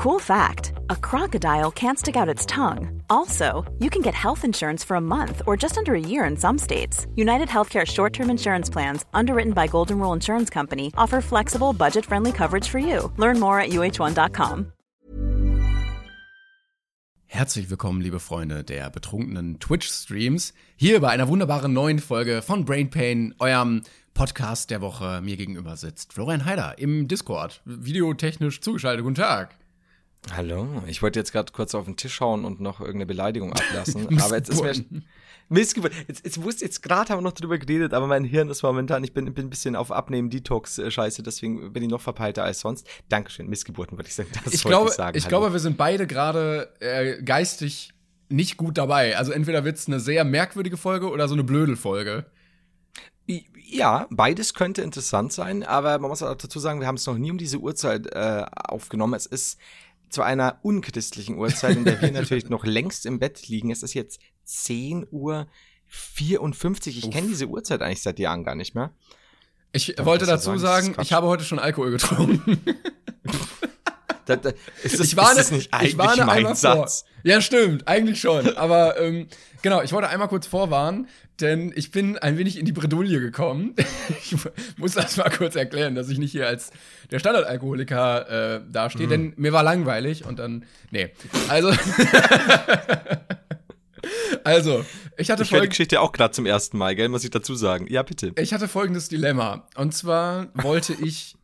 Cool fact a crocodile can't stick out its tongue. Also, you can get health insurance for a month or just under a year in some states. United Healthcare short term insurance plans, underwritten by Golden Rule Insurance Company, offer flexible, budget friendly coverage for you. Learn more at uh1.com. Herzlich willkommen, liebe Freunde der betrunkenen Twitch-Streams, hier bei einer wunderbaren neuen Folge von Brain Pain, eurem Podcast der Woche. Mir gegenüber sitzt Florian Heider im Discord, videotechnisch zugeschaltet. Guten Tag. Hallo, ich wollte jetzt gerade kurz auf den Tisch hauen und noch irgendeine Beleidigung ablassen, aber jetzt ist mir Missgeburt. Jetzt, jetzt wusste jetzt gerade haben wir noch drüber geredet, aber mein Hirn ist momentan, ich bin, bin ein bisschen auf Abnehmen Detox Scheiße, deswegen bin ich noch verpeilter als sonst. Dankeschön, Missgeburten würde ich sagen. Das ich glaube, ich, sagen. ich glaube, wir sind beide gerade äh, geistig nicht gut dabei. Also entweder wird es eine sehr merkwürdige Folge oder so eine Blödelfolge. Ja, beides könnte interessant sein, aber man muss auch dazu sagen, wir haben es noch nie um diese Uhrzeit äh, aufgenommen. Es ist zu einer unchristlichen Uhrzeit, in der wir natürlich noch längst im Bett liegen. Es ist jetzt 10 Uhr 54. Ich kenne diese Uhrzeit eigentlich seit Jahren gar nicht mehr. Ich Darf wollte dazu sagen, ich habe heute schon Alkohol getrunken. da, da, ist das, ich warne, ist das nicht eigentlich ich warne mein Satz? Vor. Ja, stimmt, eigentlich schon. Aber ähm, genau, ich wollte einmal kurz vorwarnen, denn ich bin ein wenig in die Bredouille gekommen. ich muss das mal kurz erklären, dass ich nicht hier als der Standardalkoholiker äh, dastehe, mhm. denn mir war langweilig und dann, nee. Also, also, ich hatte ich die Geschichte auch gerade zum ersten Mal, gell, muss ich dazu sagen. Ja, bitte. Ich hatte folgendes Dilemma. Und zwar wollte ich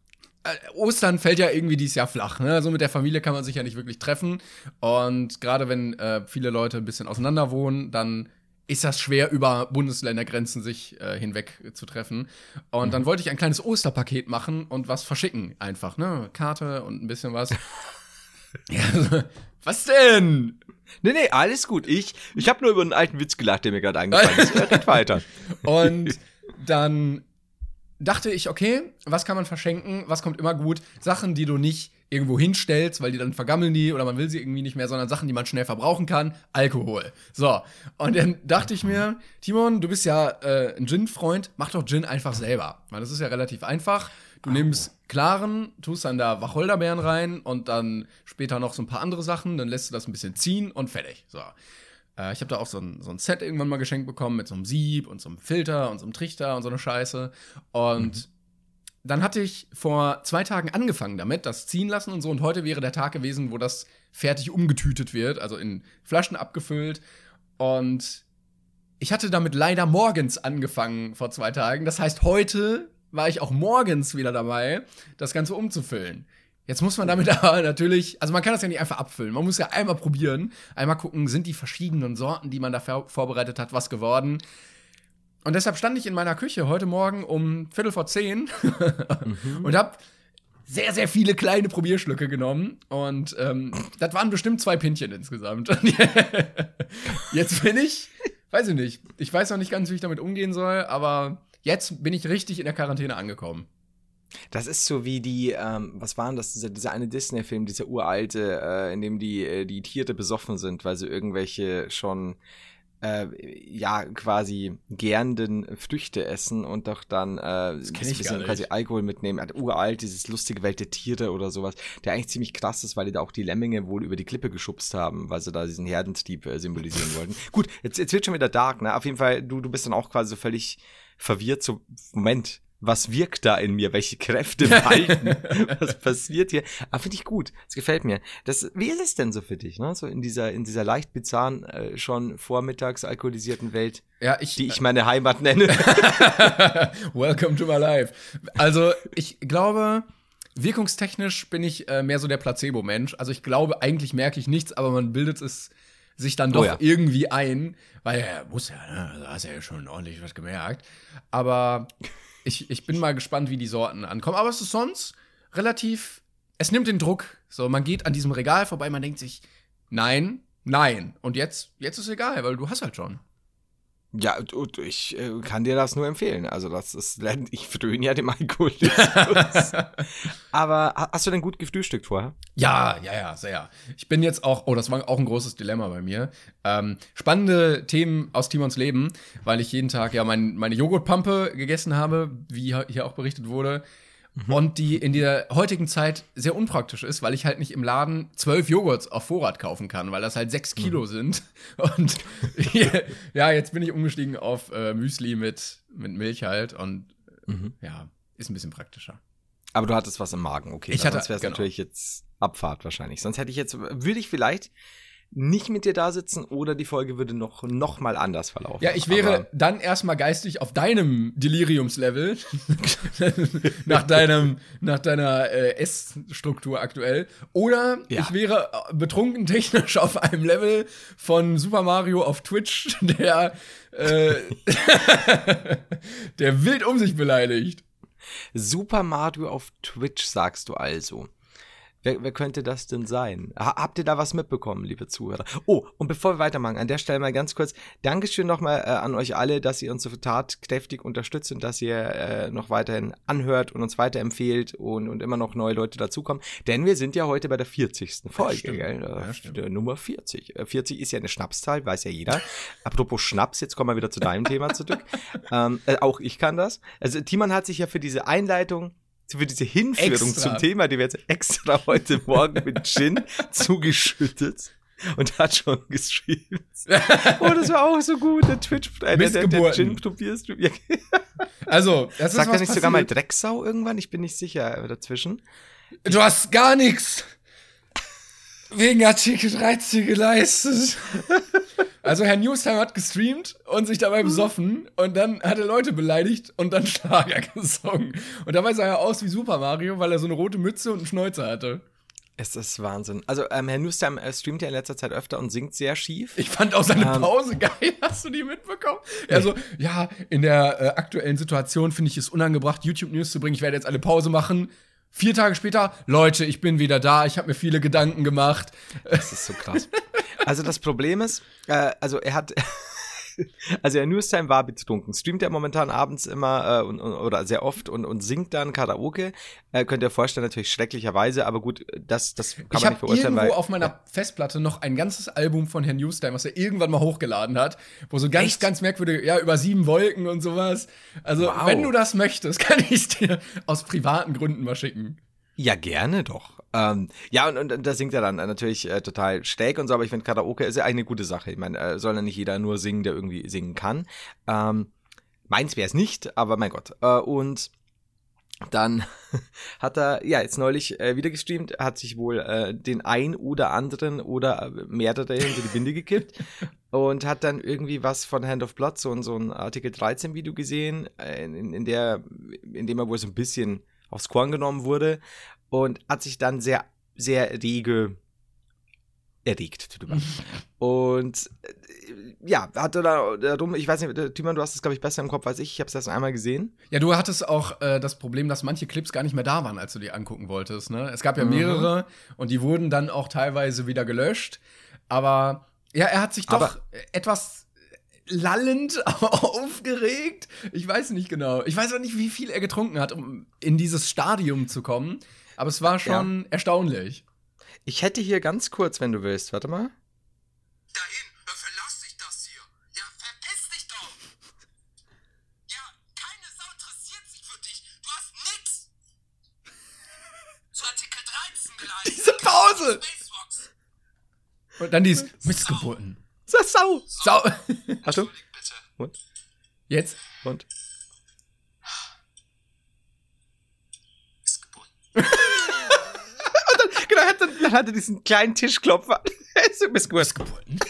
äh, Ostern fällt ja irgendwie dieses Jahr flach. Ne? Also mit der Familie kann man sich ja nicht wirklich treffen. Und gerade wenn äh, viele Leute ein bisschen auseinander wohnen, dann ist das schwer, über Bundesländergrenzen sich äh, hinweg zu treffen. Und mhm. dann wollte ich ein kleines Osterpaket machen und was verschicken. Einfach, ne? Karte und ein bisschen was. ja, also, was denn? Nee, nee, alles gut. Ich, ich habe nur über einen alten Witz gelacht, der mir gerade eingefallen ist. Red weiter. Und dann dachte ich, okay, was kann man verschenken? Was kommt immer gut? Sachen, die du nicht irgendwo hinstellst, weil die dann vergammeln die oder man will sie irgendwie nicht mehr, sondern Sachen, die man schnell verbrauchen kann. Alkohol. So. Und dann dachte ich mir, Timon, du bist ja äh, ein Gin-Freund, mach doch Gin einfach selber. Weil das ist ja relativ einfach. Du nimmst klaren, tust dann da Wacholderbeeren rein und dann später noch so ein paar andere Sachen, dann lässt du das ein bisschen ziehen und fertig. So. Äh, ich habe da auch so ein, so ein Set irgendwann mal geschenkt bekommen mit so einem Sieb und so einem Filter und so einem Trichter und so eine Scheiße. Und mhm. Dann hatte ich vor zwei Tagen angefangen damit, das ziehen lassen und so. Und heute wäre der Tag gewesen, wo das fertig umgetütet wird, also in Flaschen abgefüllt. Und ich hatte damit leider morgens angefangen vor zwei Tagen. Das heißt, heute war ich auch morgens wieder dabei, das Ganze umzufüllen. Jetzt muss man damit aber natürlich, also man kann das ja nicht einfach abfüllen. Man muss ja einmal probieren, einmal gucken, sind die verschiedenen Sorten, die man da vorbereitet hat, was geworden. Und deshalb stand ich in meiner Küche heute Morgen um Viertel vor zehn mhm. und habe sehr, sehr viele kleine Probierschlücke genommen. Und ähm, das waren bestimmt zwei Pinchen insgesamt. jetzt bin ich, weiß ich nicht, ich weiß noch nicht ganz, wie ich damit umgehen soll, aber jetzt bin ich richtig in der Quarantäne angekommen. Das ist so wie die, ähm, was war denn das, dieser, dieser eine Disney-Film, dieser uralte, äh, in dem die, äh, die Tiere besoffen sind, weil sie irgendwelche schon, äh, ja, quasi gärenden Früchte essen und doch dann äh, ein bisschen quasi Alkohol mitnehmen. Also, uralt, dieses lustige Welt der Tiere oder sowas, der eigentlich ziemlich krass ist, weil die da auch die Lemminge wohl über die Klippe geschubst haben, weil sie da diesen Herdentrieb äh, symbolisieren wollten. Gut, jetzt, jetzt wird schon wieder dark, ne? Auf jeden Fall, du, du bist dann auch quasi so völlig verwirrt, so, Moment, was wirkt da in mir, welche Kräfte walten, was passiert hier. Aber finde ich gut, es gefällt mir. Das, wie ist es denn so für dich, ne? So in dieser, in dieser leicht bizarren, äh, schon vormittags alkoholisierten Welt, ja, ich, die ich meine Heimat nenne. Welcome to my life. Also, ich glaube, wirkungstechnisch bin ich äh, mehr so der Placebo-Mensch. Also, ich glaube, eigentlich merke ich nichts, aber man bildet es sich dann oh doch oh ja. irgendwie ein, weil er muss ja, ne? also hast ja schon ordentlich was gemerkt. Aber ich, ich bin mal gespannt, wie die Sorten ankommen. Aber es ist sonst relativ. Es nimmt den Druck. So, man geht an diesem Regal vorbei, man denkt sich, nein, nein. Und jetzt, jetzt ist egal, weil du hast halt schon. Ja, ich äh, kann dir das nur empfehlen. Also, das ist, ich fröne ja dem Alkoholismus. Aber hast du denn gut gefrühstückt vorher? Ja, ja, ja, sehr. Ich bin jetzt auch, oh, das war auch ein großes Dilemma bei mir. Ähm, spannende Themen aus Timons Leben, weil ich jeden Tag ja mein, meine Joghurtpampe gegessen habe, wie hier auch berichtet wurde. Mhm. und die in der heutigen Zeit sehr unpraktisch ist, weil ich halt nicht im Laden zwölf Joghurts auf Vorrat kaufen kann, weil das halt sechs Kilo mhm. sind. Und ja, jetzt bin ich umgestiegen auf äh, Müsli mit, mit Milch halt und mhm. ja, ist ein bisschen praktischer. Aber du hattest was im Magen, okay. Ich hatte, sonst wäre es genau. natürlich jetzt Abfahrt wahrscheinlich. Sonst hätte ich jetzt, würde ich vielleicht nicht mit dir da sitzen oder die Folge würde noch, noch mal anders verlaufen. Ja, ich wäre Aber dann erstmal geistig auf deinem Deliriumslevel nach deinem nach deiner äh, Essstruktur aktuell oder ja. ich wäre äh, betrunken technisch auf einem Level von Super Mario auf Twitch, der äh, der wild um sich beleidigt. Super Mario auf Twitch sagst du also. Wer, wer könnte das denn sein? habt ihr da was mitbekommen, liebe Zuhörer? Oh, und bevor wir weitermachen, an der Stelle mal ganz kurz, Dankeschön nochmal äh, an euch alle, dass ihr uns so tatkräftig unterstützt und dass ihr äh, noch weiterhin anhört und uns weiterempfehlt und, und immer noch neue Leute dazukommen. Denn wir sind ja heute bei der 40. Folge, gell? Äh, ja, Nummer 40. 40 äh, ist ja eine Schnapszahl, weiß ja jeder. Apropos Schnaps, jetzt kommen wir wieder zu deinem Thema zurück. Ähm, äh, auch ich kann das. Also Timon hat sich ja für diese Einleitung für diese Hinführung extra. zum Thema, die wir jetzt extra heute Morgen mit Gin zugeschüttet und hat schon geschrieben. Oh, das war auch so gut, der Twitch, äh, der, der, der Gin probierst du. also, das ist Sagt er nicht sogar mal Drecksau irgendwann? Ich bin nicht sicher äh, dazwischen. Du hast gar nichts wegen Artikel 13 geleistet. Also Herr Newstime hat gestreamt und sich dabei besoffen und dann hat er Leute beleidigt und dann Schlager gesungen. Und dabei sah er aus wie Super Mario, weil er so eine rote Mütze und einen Schnäuzer hatte. Es ist Wahnsinn. Also ähm, Herr Newstime äh, streamt ja in letzter Zeit öfter und singt sehr schief. Ich fand auch seine ähm, Pause geil. Hast du die mitbekommen? Also, ja, in der äh, aktuellen Situation finde ich es unangebracht, YouTube-News zu bringen. Ich werde jetzt eine Pause machen. Vier Tage später, Leute, ich bin wieder da, ich habe mir viele Gedanken gemacht. Das ist so krass. Also das Problem ist, äh, also er hat, also der Newstime war betrunken. Streamt er momentan abends immer äh, und, oder sehr oft und, und singt dann Karaoke. Äh, könnt ihr vorstellen, natürlich schrecklicherweise, aber gut, das, das kann ich man nicht verurteilen. Ich habe irgendwo auf meiner ja. Festplatte noch ein ganzes Album von Herrn Newstime, was er irgendwann mal hochgeladen hat, wo so ganz, Echt? ganz merkwürdig, ja, über sieben Wolken und sowas. Also, wow. wenn du das möchtest, kann ich es dir aus privaten Gründen mal schicken. Ja, gerne doch. Ähm, ja, und, und, da singt er dann natürlich äh, total schräg und so, aber ich finde, Karaoke ist ja eine gute Sache. Ich meine, äh, soll ja nicht jeder nur singen, der irgendwie singen kann. Ähm, meins wäre es nicht, aber mein Gott. Äh, und dann hat er, ja, jetzt neulich äh, wieder gestreamt, hat sich wohl äh, den ein oder anderen oder äh, mehrere hinter die Binde gekippt und hat dann irgendwie was von Hand of Blood, so, so ein Artikel 13 Video gesehen, äh, in, in, der, in dem er wohl so ein bisschen aufs Korn genommen wurde und hat sich dann sehr, sehr rege erregt drüber. und äh, ja, hatte da darum, ich weiß nicht, Timon, du hast es, glaube ich, besser im Kopf als ich. Ich habe es erst einmal gesehen. Ja, du hattest auch äh, das Problem, dass manche Clips gar nicht mehr da waren, als du die angucken wolltest. Ne? Es gab ja mehrere mhm. und die wurden dann auch teilweise wieder gelöscht. Aber ja, er hat sich doch Aber etwas lallend aufgeregt. Ich weiß nicht genau. Ich weiß auch nicht, wie viel er getrunken hat, um in dieses Stadium zu kommen. Aber es war schon ja. erstaunlich. Ich hätte hier ganz kurz, wenn du willst, warte mal. Dahin, verlass dich das hier. Ja, verpiss dich doch. Ja, keine Sau interessiert sich für dich. Du hast nix. Zu Artikel 13 geleistet. Diese Pause. Und dann dies Missgeburten. Sau. Sau. Sau. Hast du? Und? Jetzt? Und? Dann, hat dann, dann hatte diesen kleinen Tischklopfer. du bist geboren.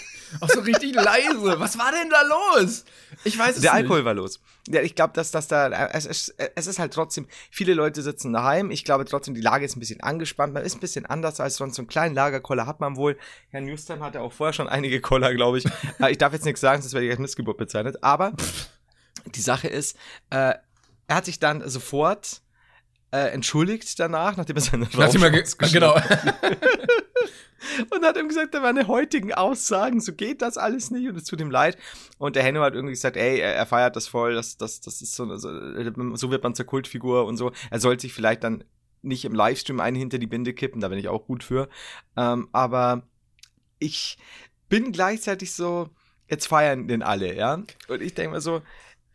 Auch so richtig leise. Was war denn da los? Ich weiß es Der nicht. Alkohol war los. Ja, ich glaube, dass das da, es, es, es ist halt trotzdem, viele Leute sitzen daheim. Ich glaube trotzdem, die Lage ist ein bisschen angespannt. Man ist ein bisschen anders als sonst. So einen kleinen Lagerkoller hat man wohl. Herr Newstime hatte auch vorher schon einige Koller, glaube ich. Äh, ich darf jetzt nichts sagen, sonst werde ich als Missgeburt bezeichnet. Aber die Sache ist, äh, er hat sich dann sofort äh, entschuldigt danach, nachdem er seine Nachdem er genau. und hat ihm gesagt, da waren heutigen Aussagen, so geht das alles nicht und es tut ihm leid. Und der Henno hat irgendwie gesagt, ey, er, er feiert das voll, das, das, das ist so, so, so wird man zur Kultfigur und so. Er sollte sich vielleicht dann nicht im Livestream einen hinter die Binde kippen, da bin ich auch gut für. Ähm, aber ich bin gleichzeitig so, jetzt feiern den alle, ja. Und ich denke mir so,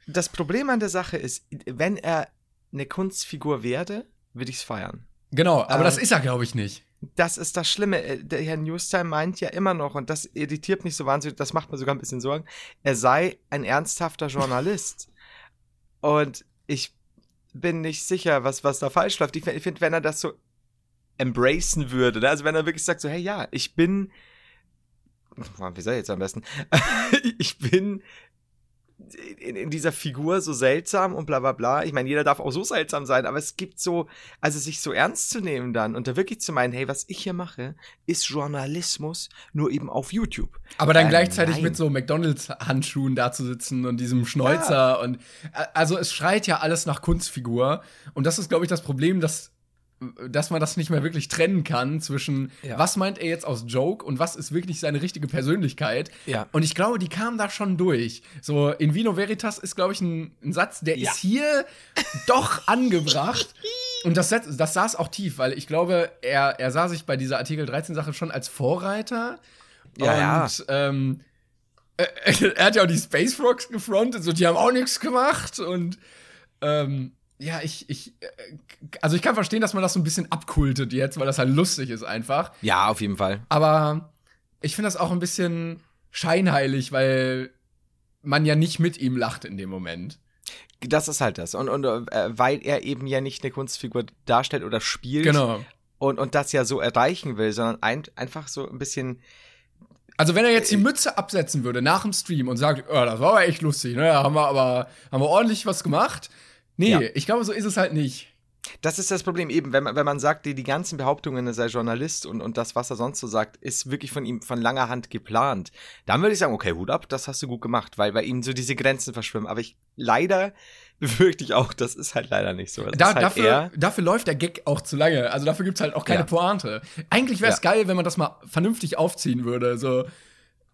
das Problem an der Sache ist, wenn er eine Kunstfigur werde, würde ich es feiern. Genau, aber Ähm, das ist er, glaube ich, nicht. Das ist das Schlimme. Äh, Der Herr Newstime meint ja immer noch, und das irritiert mich so wahnsinnig, das macht mir sogar ein bisschen Sorgen, er sei ein ernsthafter Journalist. und ich bin nicht sicher, was, was da falsch läuft. Ich, ich finde, wenn er das so embracen würde, ne? also wenn er wirklich sagt so, hey, ja, ich bin, wie soll ich jetzt am besten, ich bin in, in dieser Figur so seltsam und bla bla bla. Ich meine, jeder darf auch so seltsam sein, aber es gibt so, also sich so ernst zu nehmen dann und da wirklich zu meinen, hey, was ich hier mache, ist Journalismus, nur eben auf YouTube. Aber dann Ähm, gleichzeitig nein. mit so McDonalds-Handschuhen da zu sitzen und diesem Schnäuzer und äh, also es schreit ja alles nach Kunstfigur und das ist, glaube ich, das Problem, dass dass man das nicht mehr wirklich trennen kann zwischen Ja. was meint er jetzt aus Joke und was ist wirklich seine richtige Persönlichkeit. Ja. Und ich glaube, die kam da schon durch. So in Vino Veritas ist, glaube ich, ein, ein Satz, der Ja. ist hier doch angebracht. Und das, das saß auch tief, weil ich glaube, er, er sah sich bei dieser Artikel 13-Sache schon als Vorreiter. Ja, und Ähm, äh, er hat ja auch die Space Frogs gefrontet, so die haben auch nichts gemacht und ähm, ja, ich, ich, äh, also ich kann verstehen, dass man das so ein bisschen abkultet jetzt, weil das halt lustig ist einfach. Ja, auf jeden Fall. Aber ich finde das auch ein bisschen scheinheilig, weil man ja nicht mit ihm lacht in dem Moment. Das ist halt das. Und, und äh, weil er eben ja nicht eine Kunstfigur darstellt oder spielt Genau. und, und das ja so erreichen will, sondern ein, einfach so ein bisschen Also wenn er jetzt die Mütze absetzen würde nach dem Stream und sagt, oh, das war aber echt lustig, ne? Da haben wir aber haben wir ordentlich was gemacht. Nee, Ja. ich glaube, so ist es halt nicht. Das ist das Problem eben, wenn man, wenn man sagt, die, die ganzen Behauptungen, er sei Journalist und, und das, was er sonst so sagt, ist wirklich von ihm von langer Hand geplant. Dann würde ich sagen, okay, Hut ab, das hast du gut gemacht, weil bei ihm so diese Grenzen verschwimmen. Aber ich leider befürchte ich auch, das ist halt leider nicht so. Da, ist halt dafür, dafür läuft der Gag auch zu lange. Also dafür gibt's halt auch keine Ja. Pointe. Eigentlich wäre es Ja. geil, wenn man das mal vernünftig aufziehen würde. So,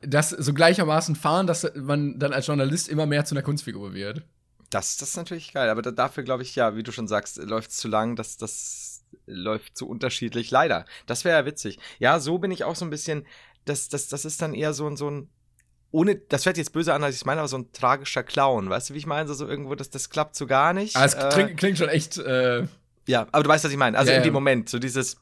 das so gleichermaßen fahren, dass man dann als Journalist immer mehr zu einer Kunstfigur wird. Das, das ist natürlich geil, aber da, dafür glaube ich, ja, wie du schon sagst, läuft es zu lang, das, das läuft zu unterschiedlich, leider. Das wäre ja witzig. Ja, so bin ich auch so ein bisschen, das, das, das ist dann eher so ein, so ein, ohne, das hört jetzt böse an, als ich meine, aber so ein tragischer Clown, weißt du, wie ich meine? So, so irgendwo, das, das klappt so gar nicht. Aber es Äh, klingt, schon echt. Äh, ja, aber du weißt, was ich meine. Also Ja, in dem Moment, so dieses,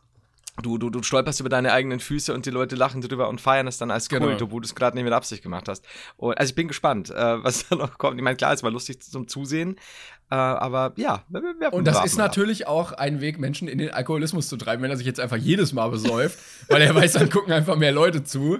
du, du, du stolperst über deine eigenen Füße und die Leute lachen drüber und feiern es dann als Kult, Genau. obwohl du es gerade nicht mit Absicht gemacht hast. Und, also ich bin gespannt, äh, was da noch kommt. Ich meine, klar, es war lustig zum Zusehen, äh, aber ja. und das ist mal ab. natürlich auch ein Weg, Menschen in den Alkoholismus zu treiben, wenn er sich jetzt einfach jedes Mal besäuft, weil er weiß, dann gucken einfach mehr Leute zu.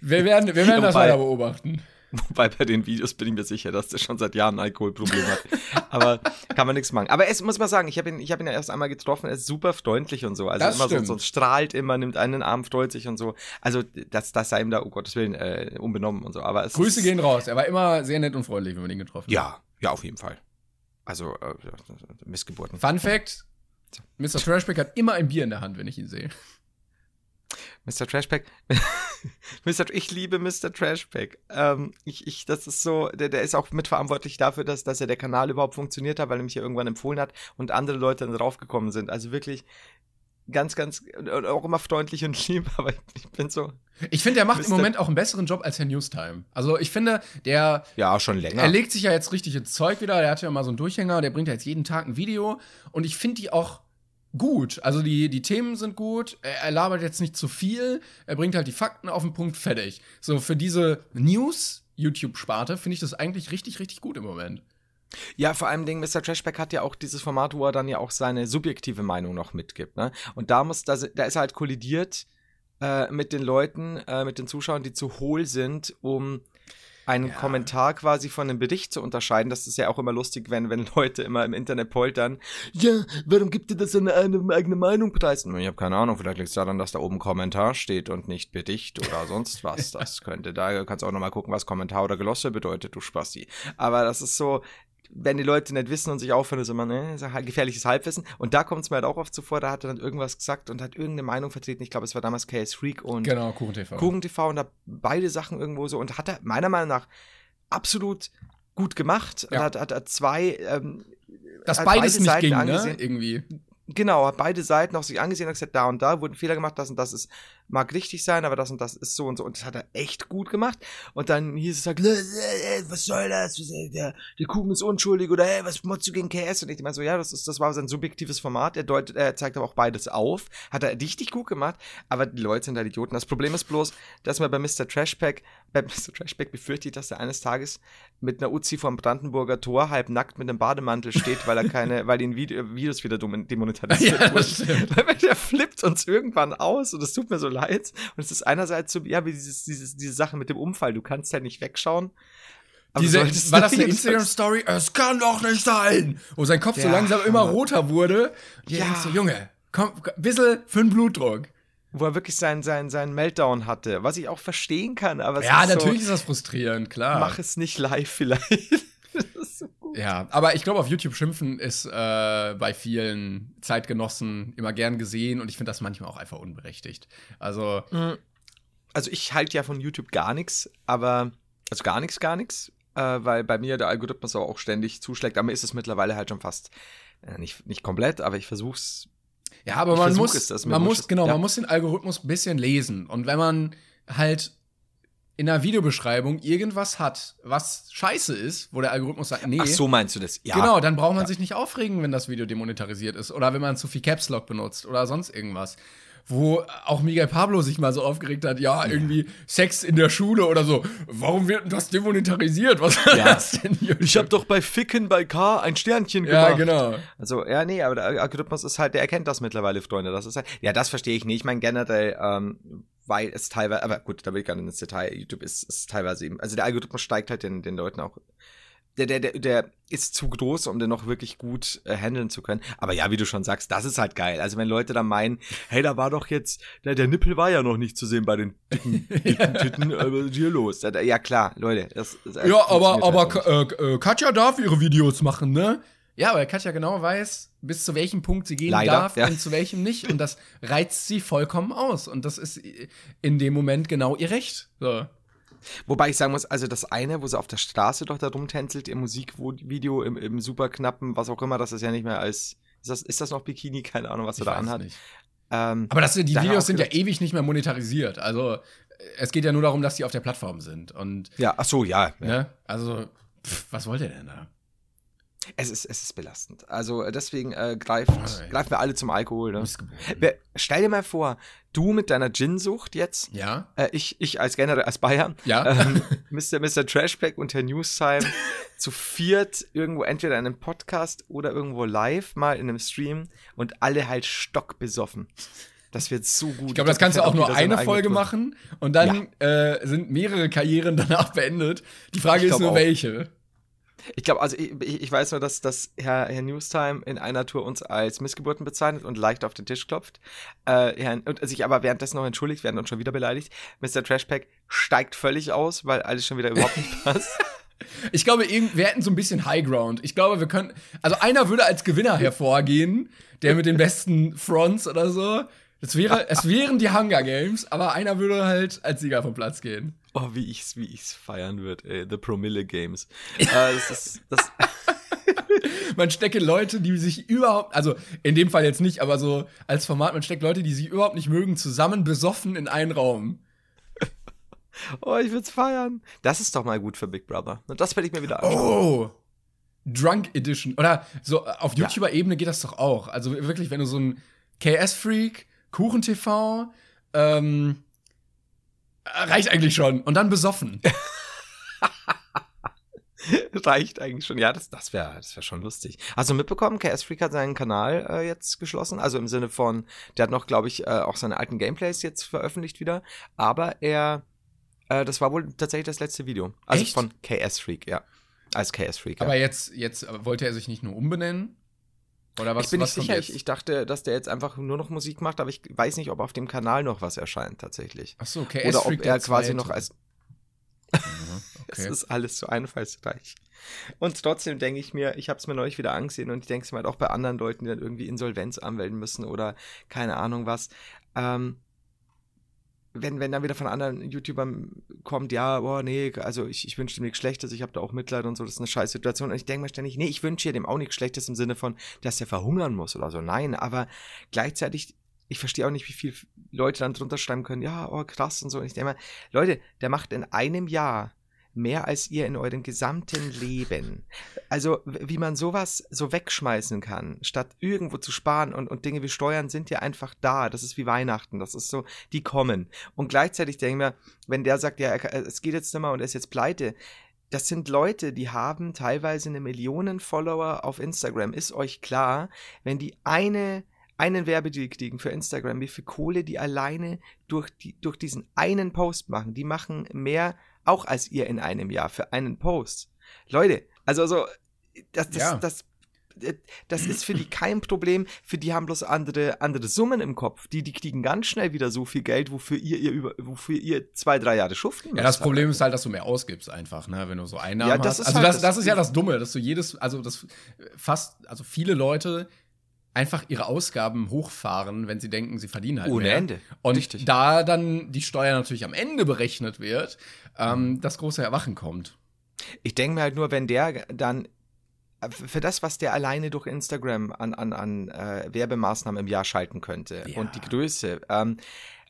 Wir werden, wir werden das weiter beobachten. Wobei bei den Videos bin ich mir sicher, dass der schon seit Jahren ein Alkoholproblem hat. Aber kann man nichts machen. Aber es muss man sagen, ich habe ihn, ich hab ihn ja erst einmal getroffen, er ist super freundlich und so. Also Das immer so, stimmt. so strahlt immer, nimmt einen in den Arm, freut sich und so. Also das, das sei ihm da, um Gottes Willen, äh, unbenommen und so. Aber es Grüße ist, gehen raus. Er war immer sehr nett und freundlich, wenn man ihn getroffen hat. Ja, ja, auf jeden Fall. Also, äh, Missgeburten. Fun Fact: Mr. Trashback hat immer ein Bier in der Hand, wenn ich ihn sehe. Mr. Trashpack. Mr. Ich liebe Mr. Trashpack. Ähm, ich, ich, das ist so, der, der ist auch mitverantwortlich dafür, dass, dass ja der Kanal überhaupt funktioniert hat, weil er mich ja irgendwann empfohlen hat und andere Leute dann draufgekommen sind. Also wirklich ganz, ganz, und auch immer freundlich und lieb, aber ich bin so. Ich finde, der macht im Mr. Moment auch einen besseren Job als Herr Newstime. Also ich finde, der Ja, schon länger. Er legt sich ja jetzt richtig ins Zeug wieder. Der hat ja mal so einen Durchhänger. Der bringt ja jetzt jeden Tag ein Video. Und ich finde die auch gut. Also die, die Themen sind gut. Er, er labert jetzt nicht zu viel. Er bringt halt die Fakten auf den Punkt fertig. So für diese News-YouTube-Sparte finde ich das eigentlich richtig, richtig gut im Moment. Ja, vor allem Ding, Mr. Trashback hat ja auch dieses Format, wo er dann ja auch seine subjektive Meinung noch mitgibt. Ne? Und da muss, da, da ist er halt kollidiert äh, mit den Leuten, äh, mit den Zuschauern, die zu hohl sind, um einen Ja. Kommentar quasi von einem Bericht zu unterscheiden. Das ist ja auch immer lustig, wenn, wenn Leute immer im Internet poltern. Ja, warum gibt ihr das eine, eine eigene Meinung preis? Ich habe keine Ahnung, vielleicht liegt es daran, dass da oben Kommentar steht und nicht Bedicht oder sonst was. Das könnte, da kannst du auch nochmal gucken, was Kommentar oder Glosse bedeutet, du Spasti. Aber das ist so, wenn die Leute nicht wissen und sich aufhören, ist immer, ne, ist halt gefährliches Halbwissen. Und da kommt es mir halt auch oft zuvor, da hat er dann irgendwas gesagt und hat irgendeine Meinung vertreten. Ich glaube, es war damals KS Freak und Genau, Kuchen TV. Kuchen TV und da beide Sachen irgendwo so und hat er meiner Meinung nach absolut gut gemacht. Ja. Und hat, hat er zwei, ähm, Dass hat beides beide nicht Seiten ging, ne? angesehen. Irgendwie. Genau, hat beide Seiten auch sich angesehen und gesagt, da und da wurden Fehler gemacht, das und das ist, mag richtig sein, aber das und das ist so und so. Und das hat er echt gut gemacht. Und dann hieß es halt, "Äh, äh, was soll das? Der, der Kuchen ist unschuldig oder hey, was motzt du gegen KS? Und ich meine so, ja, das, ist, das war sein subjektives Format. Er, deutet, er zeigt aber auch beides auf. Hat er richtig gut gemacht, aber die Leute sind halt Idioten. Das Problem ist bloß, dass man bei Mr. Trashpack, bei Mr. Trashpack befürchtet, dass er eines Tages mit einer Uzi vom Brandenburger Tor halb nackt mit einem Bademantel steht, weil er keine, weil die Video, Videos wieder demonetarisiert Ja, wurden. das der flippt uns irgendwann aus und es tut mir so leid. Und es ist einerseits so, ja, wie dieses, dieses, diese Sache mit dem Unfall. Du kannst ja nicht wegschauen. Aber Diese, war das eine Instagram-Story? Es kann doch nicht sein! Wo sein Kopf so Ja, langsam immer roter wurde. Und Ja. denkst du, Junge, komm, bisschen für den Blutdruck. Wo er wirklich seinen, seinen, seinen Meltdown hatte. Was ich auch verstehen kann, aber es Ja, ist natürlich so, ist das frustrierend, klar. mach es nicht live vielleicht. das ist so gut. Ja, aber ich glaube, auf YouTube schimpfen ist äh, bei vielen Zeitgenossen immer gern gesehen und ich finde das manchmal auch einfach unberechtigt. Also, Also ich halte ja von YouTube gar nichts, aber, also gar nichts, gar nichts, äh, weil bei mir der Algorithmus aber auch ständig zuschlägt. Aber mir ist es mittlerweile halt schon fast, äh, nicht, nicht komplett, aber ich versuch's. ja, aber man muss, es, man muss, genau, Ja. man muss den Algorithmus ein bisschen lesen. Und wenn man halt in einer Videobeschreibung irgendwas hat, was scheiße ist, wo der Algorithmus sagt, nee, Ach so meinst du das? Ja. Genau, dann braucht man sich nicht aufregen, wenn das Video demonetarisiert ist. Oder wenn man zu viel Caps Lock benutzt oder sonst irgendwas. Wo auch Miguel Pablo sich mal so aufgeregt hat, ja, irgendwie Sex in der Schule oder so. Warum wird denn das demonetarisiert? Was Ja. das denn hier? Ich habe doch bei Ficken bei K ein Sternchen Ja, gemacht. genau. Also, ja, nee, aber der Algorithmus ist halt, der erkennt das mittlerweile, Freunde. Das ist halt, ja, das verstehe ich nicht. Ich meine, generell, ähm, weil es teilweise, aber gut, da will ich gar nicht ins Detail. YouTube ist, ist teilweise eben, also der Algorithmus steigt halt den, den Leuten auch. Der, der, der, der ist zu groß, um den noch wirklich gut äh, handeln zu können. Aber ja, wie du schon sagst, das ist halt geil. Also wenn Leute dann meinen, hey, da war doch jetzt, der, der Nippel war ja noch nicht zu sehen bei den dicken, dicken Titten, äh, was ist hier los? Ja, klar, Leute. Das, das Ja, aber, aber halt äh, Katja darf ihre Videos machen, ne? Ja, weil Katja genau weiß, bis zu welchem Punkt sie gehen Leider, darf ja. und zu welchem nicht. Und das reizt sie vollkommen aus. Und das ist in dem Moment genau ihr Recht. So. Wobei ich sagen muss, also das eine, wo sie auf der Straße doch da rumtänzelt, im Musikvideo, im, im super knappen, was auch immer, das ist ja nicht mehr als. Ist das, ist das noch Bikini? Keine Ahnung, was sie da anhat. Ähm, Aber das, die Videos sind ja ewig nicht mehr monetarisiert. Also es geht ja nur darum, dass die auf der Plattform sind. Und ja, ach so, ja. ja. ne, also pff, was wollt ihr denn da? Es, ist, es ist belastend. Also äh, deswegen äh, greift, ja. greifen wir alle zum Alkohol. Ne? Wer- Stell dir mal vor, du mit deiner Gin-Sucht jetzt, Ja, äh, ich, ich als generell als Bayern, ja. ähm, Mr. Mr. Trashback und Herr Newstime zu viert irgendwo entweder in einem Podcast oder irgendwo live mal in einem Stream und alle halt stockbesoffen. Das wird so gut. ich glaube, das kannst du auch nur eine Folge machen. machen und dann äh, sind mehrere Karrieren danach beendet. Die Frage Ich ist nur, auch. welche. Ich glaube, also ich, ich weiß nur, dass, dass Herr, Herr Newstime in einer Tour uns als Missgeburten bezeichnet und leicht auf den Tisch klopft. Äh, Herr, und sich aber währenddessen noch entschuldigt, werden und schon wieder beleidigt. Mr. Trashpack steigt völlig aus, weil alles schon wieder überhaupt nicht passt. Ich glaube, wir hätten so ein bisschen High Ground. Ich glaube, wir können. Also einer würde als Gewinner hervorgehen, der mit den besten Fronts oder so. Das wäre, es wären die Hunger Games, aber einer würde halt als Sieger vom Platz gehen. Oh, wie ich's, wie ich's feiern würde, ey. The Promille Games. äh, das ist, das, Man stecke Leute, die sich überhaupt, also in dem Fall jetzt nicht, aber so als Format, man steckt Leute, die sich überhaupt nicht mögen, zusammen besoffen in einen Raum. oh, ich würd's feiern. Das ist doch mal gut für Big Brother. Und das werde ich mir wieder anschauen. Oh! Drunk Edition. Oder so auf YouTuber-Ebene geht das doch auch. Also wirklich, wenn du so ein KS-Freak, Kuchen-TV, ähm, reicht eigentlich schon. Und dann besoffen. Reicht eigentlich schon. Ja, das, das wäre das wär schon lustig. Hast du mitbekommen, KS Freak hat seinen Kanal äh, jetzt geschlossen? Also im Sinne von, der hat noch, glaube ich, äh, auch seine alten Gameplays jetzt veröffentlicht wieder. Aber er, äh, das war wohl tatsächlich das letzte Video. Also Echt? von KS Freak, ja. Als KS Freak. Ja. Aber jetzt, jetzt äh, wollte er sich nicht nur umbenennen? Oder was, ich bin was nicht sicher, ich, ich dachte, dass der jetzt einfach nur noch Musik macht, aber ich weiß nicht, ob auf dem Kanal noch was erscheint tatsächlich. Ach so, KS Oder ob der er quasi noch als Mhm, Es okay. ist alles so einfallsreich. Und trotzdem denke ich mir, ich habe es mir neulich wieder angesehen und ich denke es mir halt auch bei anderen Leuten, die dann irgendwie Insolvenz anmelden müssen oder keine Ahnung was. Ähm, wenn, wenn dann wieder von anderen YouTubern kommt, ja, boah, nee, also ich, ich wünsche dem nichts Schlechtes, ich habe da auch Mitleid und so, das ist eine scheiß Situation. Und ich denke mir ständig, nee, ich wünsche dem auch nichts Schlechtes im Sinne von, dass der verhungern muss oder so. Nein, aber gleichzeitig, ich verstehe auch nicht, wie viele Leute dann drunter schreiben können, ja, oh, krass und so. Und ich denke mir, Leute, der macht in einem Jahr mehr als ihr in eurem gesamten Leben. Also, wie man sowas so wegschmeißen kann, statt irgendwo zu sparen und, und Dinge wie Steuern sind ja einfach da. Das ist wie Weihnachten. Das ist so, die kommen. Und gleichzeitig denke ich mir, wenn der sagt, ja, es geht jetzt nicht mehr und er ist jetzt pleite, das sind Leute, die haben teilweise eine Million Follower auf Instagram. Ist euch klar, wenn die eine einen Werbedeal kriegen für Instagram, wie viel Kohle die alleine durch, die, durch diesen einen Post machen. Die machen mehr auch als ihr in einem Jahr für einen Post. Leute, also so, das, das, Ja. das, äh, das ist für die kein Problem. Für die haben bloß andere, andere Summen im Kopf. Die, die kriegen ganz schnell wieder so viel Geld, wofür ihr, ihr über, wofür ihr zwei, drei Jahre schuften Ja, müsst. das Problem ist halt, dass du mehr ausgibst einfach, ne, wenn du so Einnahmen Ja, das hast. ist also halt das, das- das ist ja das Dumme, dass du jedes, also das fast, also viele Leute einfach ihre Ausgaben hochfahren, wenn sie denken, sie verdienen halt Ohne mehr. Ende. Und Richtig. da dann die Steuer natürlich am Ende berechnet wird, ähm, das große Erwachen kommt. Ich denke mir halt nur, wenn der dann für das, was der alleine durch Instagram an, an, an äh, Werbemaßnahmen im Jahr schalten könnte Ja. und die Größe, ähm,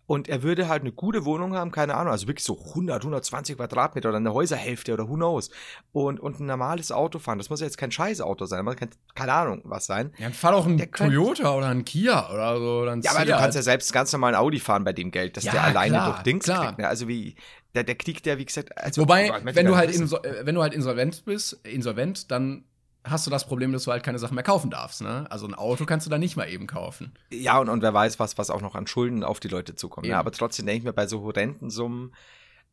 und er würde halt eine gute Wohnung haben, keine Ahnung, also wirklich so 100, 120 Quadratmeter oder eine Häuserhälfte oder who knows. Und, und ein normales Auto fahren. Das muss ja jetzt kein Scheißauto sein, aber kein, keine Ahnung was sein. Ja, dann fahr doch ein Der Toyota oder ein Kia oder so. Oder ein Ja, aber du kannst ja selbst ganz normal ein Audi fahren bei dem Geld, dass Ja, der alleine klar, durch Dings klar. kriegt. Ne? Also wie, der, der kriegt ja, wie gesagt, also, Wobei, wenn du halt äh, wenn du halt insolvent bist, insolvent, dann hast du das Problem, dass du halt keine Sachen mehr kaufen darfst. Ne? Also ein Auto kannst du da nicht mal eben kaufen. Ja, und, und wer weiß, was, was auch noch an Schulden auf die Leute zukommt. Ja, aber trotzdem denke ich mir bei so horrenden Summen,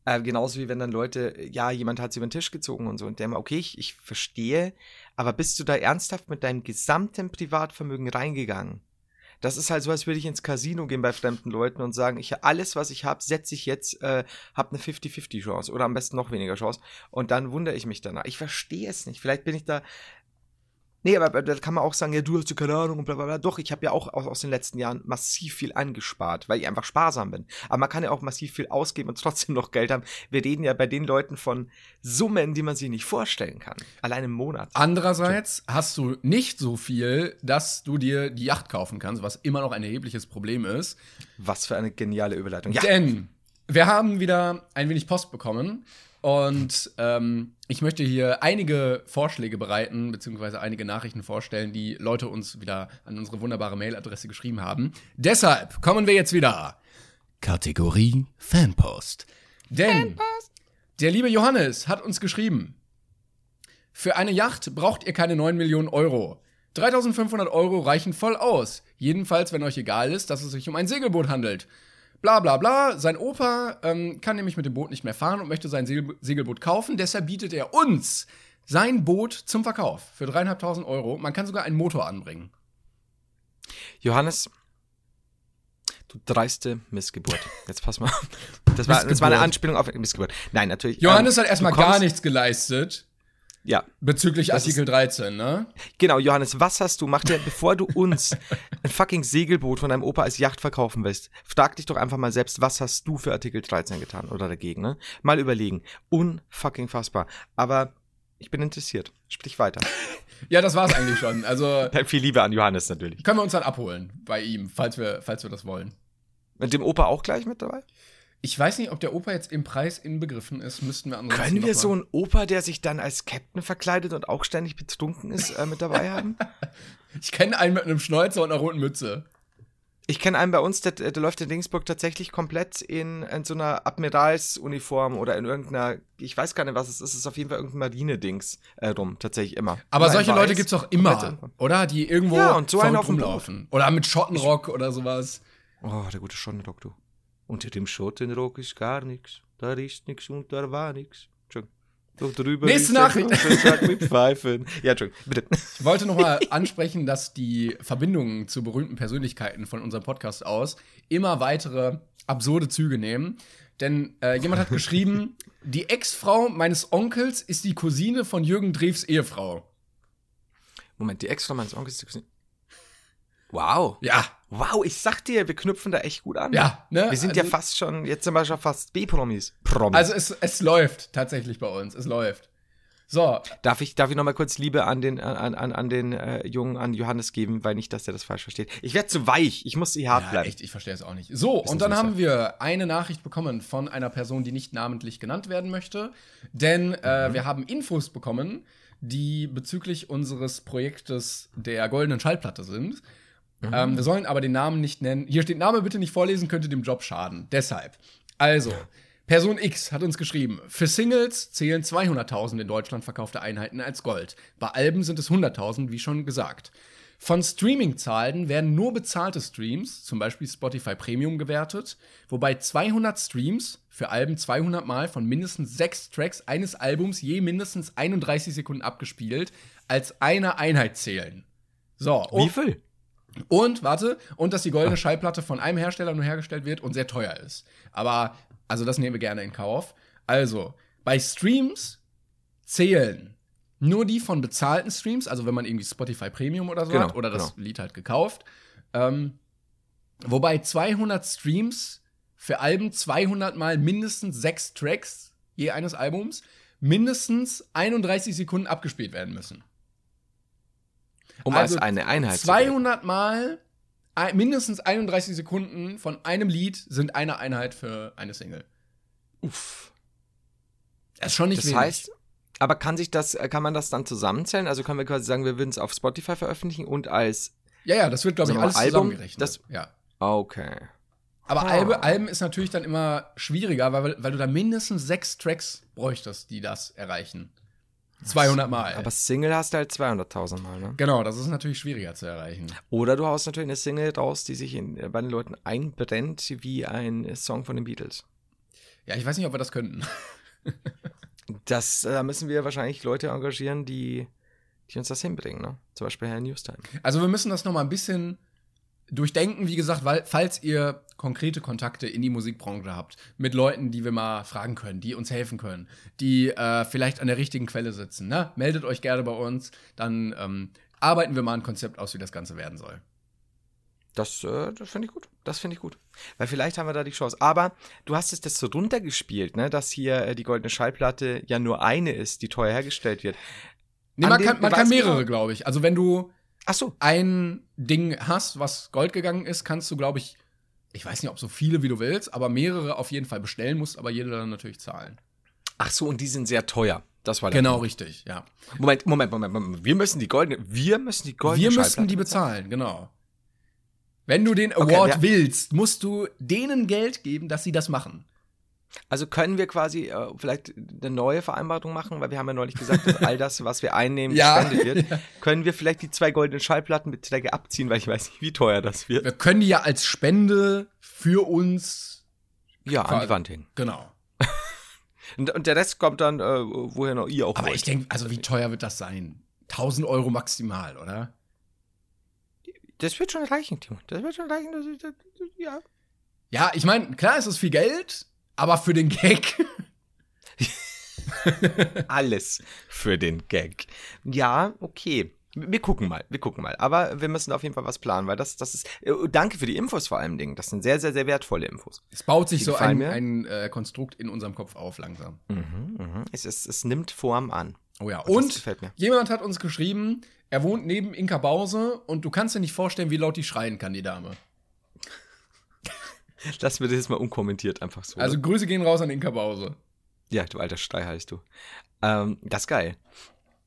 äh, genauso wie wenn dann Leute, ja, jemand hat sie über den Tisch gezogen und so und der mal, okay, ich, ich verstehe, aber bist du da ernsthaft mit deinem gesamten Privatvermögen reingegangen? Das ist halt so, als würde ich ins Casino gehen bei fremden Leuten und sagen, ich alles, was ich habe, setze ich jetzt, äh, habe eine 50-50 Chance oder am besten noch weniger Chance. Und dann wundere ich mich danach. Ich verstehe es nicht. Vielleicht bin ich da Nee, aber da kann man auch sagen, ja, du hast ja keine Ahnung und bla bla bla. Doch, ich habe ja auch aus, aus den letzten Jahren massiv viel angespart, weil ich einfach sparsam bin. Aber man kann ja auch massiv viel ausgeben und trotzdem noch Geld haben. Wir reden ja bei den Leuten von Summen, die man sich nicht vorstellen kann. Allein im Monat. Andererseits hast du nicht so viel, dass du dir die Yacht kaufen kannst, was immer noch ein erhebliches Problem ist. Was für eine geniale Überleitung. Ja, Denn wir haben wieder ein wenig Post bekommen und ähm, ich möchte hier einige Vorschläge bereiten, beziehungsweise einige Nachrichten vorstellen, die Leute uns wieder an unsere wunderbare Mailadresse geschrieben haben. Deshalb kommen wir jetzt wieder. Kategorie Fanpost. Denn der liebe Johannes hat uns geschrieben, für eine Yacht braucht ihr keine 9 Millionen Euro. 3500 Euro reichen voll aus. Jedenfalls, wenn euch egal ist, dass es sich um ein Segelboot handelt. Bla bla bla. Sein Opa ähm, kann nämlich mit dem Boot nicht mehr fahren und möchte sein Segel Segelboot kaufen. Deshalb bietet er uns sein Boot zum Verkauf für dreieinhalbtausend Euro. Man kann sogar einen Motor anbringen. Johannes, du dreiste Missgeburt. Jetzt pass mal. auf. Das war, das war eine. Anspielung auf Missgeburt. Nein, natürlich. Johannes ähm, hat erstmal gar nichts geleistet Ja, bezüglich Das Artikel 13, ne? Genau, Johannes, was hast du? Mach dir, bevor du uns ein fucking Segelboot von deinem Opa als Yacht verkaufen willst, frag dich doch einfach mal selbst, was hast du für Artikel 13 getan oder dagegen, ne? Mal überlegen. Unfucking fassbar. Aber ich bin interessiert. Sprich weiter. Ja, das war's eigentlich schon. Also Viel Liebe an Johannes natürlich. können wir uns dann abholen bei ihm, falls wir, falls wir das wollen. Mit dem Opa auch gleich mit dabei? Ich weiß nicht, ob der Opa jetzt im Preis inbegriffen ist, müssten wir ansonsten Können wir so einen Opa, der sich dann als Captain verkleidet und auch ständig betrunken ist, äh, mit dabei haben? Ich kenne einen mit einem Schnäuzer und einer roten Mütze. Ich kenne einen bei uns, der, der läuft in Dingsburg tatsächlich komplett in, in so einer Admiralsuniform oder in irgendeiner, ich weiß gar nicht, was es ist, es ist auf jeden Fall irgendein Marine-Dings äh, rum, tatsächlich immer. Aber Immer solche Leute gibt's auch komplett immer, oder? Die irgendwo Ja, und so einen auf rumlaufen. Oder mit Schottenrock oder sowas. Oh, der gute Schottenrock, du. Unter dem Schottenrock ist gar nichts. Da ist nichts und da war nichts. Doch drüber Nächste Nachricht. mit Pfeifen. Ja, Entschuldigung, bitte. Ich wollte noch mal ansprechen, dass die Verbindungen zu berühmten Persönlichkeiten von unserem Podcast aus immer weitere absurde Züge nehmen. Denn äh, jemand hat geschrieben, die Ex-Frau meines Onkels ist die Cousine von Jürgen Drews Ehefrau. Moment, die Ex von meines Onkels. ist- Wow. Ja, Wow, ich sag dir, wir knüpfen da echt gut an. Ja, ne? Wir sind ja Also- fast schon, jetzt sind wir schon fast B-Promis. Promis. Also es, es läuft tatsächlich bei uns. Es läuft. So, darf ich, darf ich noch mal kurz Liebe an den, an, an, an den äh, Jungen, an Johannes geben, weil nicht, dass er das falsch versteht. Ich werde zu weich. Ich muss hier hart ja, bleiben. echt, ich verstehe es auch nicht. So, und dann haben wir eine Nachricht bekommen von einer Person, die nicht namentlich genannt werden möchte. Denn äh, Mhm. wir haben Infos bekommen, die bezüglich unseres Projektes der goldenen Schallplatte sind. Mhm. Ähm, wir sollen aber den Namen nicht nennen. Hier steht Name bitte nicht vorlesen, könnte dem Job schaden. Deshalb. Also, Person X hat uns geschrieben, für Singles zählen 200.000 in Deutschland verkaufte Einheiten als Gold. Bei Alben sind es 100.000, wie schon gesagt. Von Streaming-Zahlen werden nur bezahlte Streams, zum Beispiel Spotify Premium, gewertet, wobei 200 Streams für Alben 200 Mal von mindestens sechs Tracks eines Albums je mindestens 31 Sekunden abgespielt als eine Einheit zählen. So, Wie viel? Und, warte, und dass die goldene Schallplatte von einem Hersteller nur hergestellt wird und sehr teuer ist. Aber, also das nehmen wir gerne in Kauf. Also, bei Streams zählen nur die von bezahlten Streams, also wenn man irgendwie Spotify Premium oder so Genau, hat oder das genau. Lied halt gekauft. Ähm, wobei 200 Streams für Alben 200 mal mindestens sechs Tracks je eines Albums mindestens 31 Sekunden abgespielt werden müssen. Um Also als eine Einheit zu gelten. 200 Mal ein- mindestens 31 Sekunden von einem Lied sind eine Einheit für eine Single. Uff. Das ist schon nicht Das wenig. heißt, aber kann sich das, äh, kann man das dann zusammenzählen? Also können wir quasi sagen, wir würden es auf Spotify veröffentlichen und als ja, ja, das wird, glaube ich, alles mal, Album, zusammengerechnet. das- ja. Okay. Aber Ah. Albe, Alben ist natürlich dann immer schwieriger, weil, weil du da mindestens sechs Tracks bräuchtest, die das erreichen. 200 Mal. Aber Single hast du halt 200.000 Mal, ne? genau, das ist natürlich schwieriger zu erreichen. Oder du haust natürlich eine Single raus, die sich in, äh, bei den Leuten einbrennt, wie ein Song von den Beatles. Ja, ich weiß nicht, ob wir das könnten. Das, äh, da müssen wir wahrscheinlich Leute engagieren, die, die uns das hinbringen, ne? Zum Beispiel Herr Newstime. Also wir müssen das noch mal ein bisschen durchdenken, wie gesagt, weil falls ihr konkrete Kontakte in die Musikbranche habt, mit Leuten, die wir mal fragen können, die uns helfen können, die äh, vielleicht an der richtigen Quelle sitzen, ne? meldet euch gerne bei uns, dann ähm, arbeiten wir mal ein Konzept aus, wie das Ganze werden soll. Das, äh, das finde ich gut. Das finde ich gut. Weil vielleicht haben wir da die Chance. Aber du hast es das so runtergespielt, ne? dass hier äh, die goldene Schallplatte ja nur eine ist, die teuer hergestellt wird. Nee, An man kann, man kann mehrere, genau- glaube ich. Also wenn du Ach so. ein Ding hast, was Gold gegangen ist, kannst du, glaube ich, ich weiß nicht, ob so viele wie du willst, aber mehrere auf jeden Fall bestellen, musst aber jeder dann natürlich zahlen. Ach so, und die sind sehr teuer. Das war der Genau, Punkt. richtig, ja. Moment, Moment, Moment, Moment. Wir müssen die goldene, wir müssen die goldene Wir Schallplatte die bezahlen, genau. Wenn du den Okay, Award wer- willst, musst du denen Geld geben, dass sie das machen. Also können wir quasi äh, vielleicht eine neue Vereinbarung machen, weil wir haben ja neulich gesagt, dass all das, was wir einnehmen, Ja. gespendet wird. Können wir vielleicht die zwei goldenen Schallplattenbeträge abziehen, weil ich weiß nicht, wie teuer das wird. Wir können die ja als Spende für uns, Ja, an die Wand hängen. genau. Und, und der Rest kommt dann, äh, woher noch ihr auch Aber wollt. ich denke, also wie teuer wird das sein? 1000 Euro maximal, oder? Das wird schon reichen, Timo. Das wird schon reichen. Das, das, das, ja. Ja, ich meine, klar ist es viel Geld, aber für den Gag. Alles für den Gag. Ja, okay. Wir gucken mal, wir gucken mal. Aber wir müssen auf jeden Fall was planen, weil das, das ist. äh, Danke für die Infos vor allem Dingen. Das sind sehr, sehr, sehr wertvolle Infos. Es baut sich Die so ein, ein äh, Konstrukt in unserem Kopf auf langsam. Mhm, mhm. Es, es, es nimmt Form an. Oh ja, Und und jemand hat uns geschrieben, er wohnt neben Inka Bause und du kannst dir nicht vorstellen, wie laut die schreien kann, die Dame. Lass mir das jetzt mal unkommentiert einfach so. Also Grüße gehen raus an Inka Bause. Ja, du alter Stei heißt du. Ähm, das ist geil.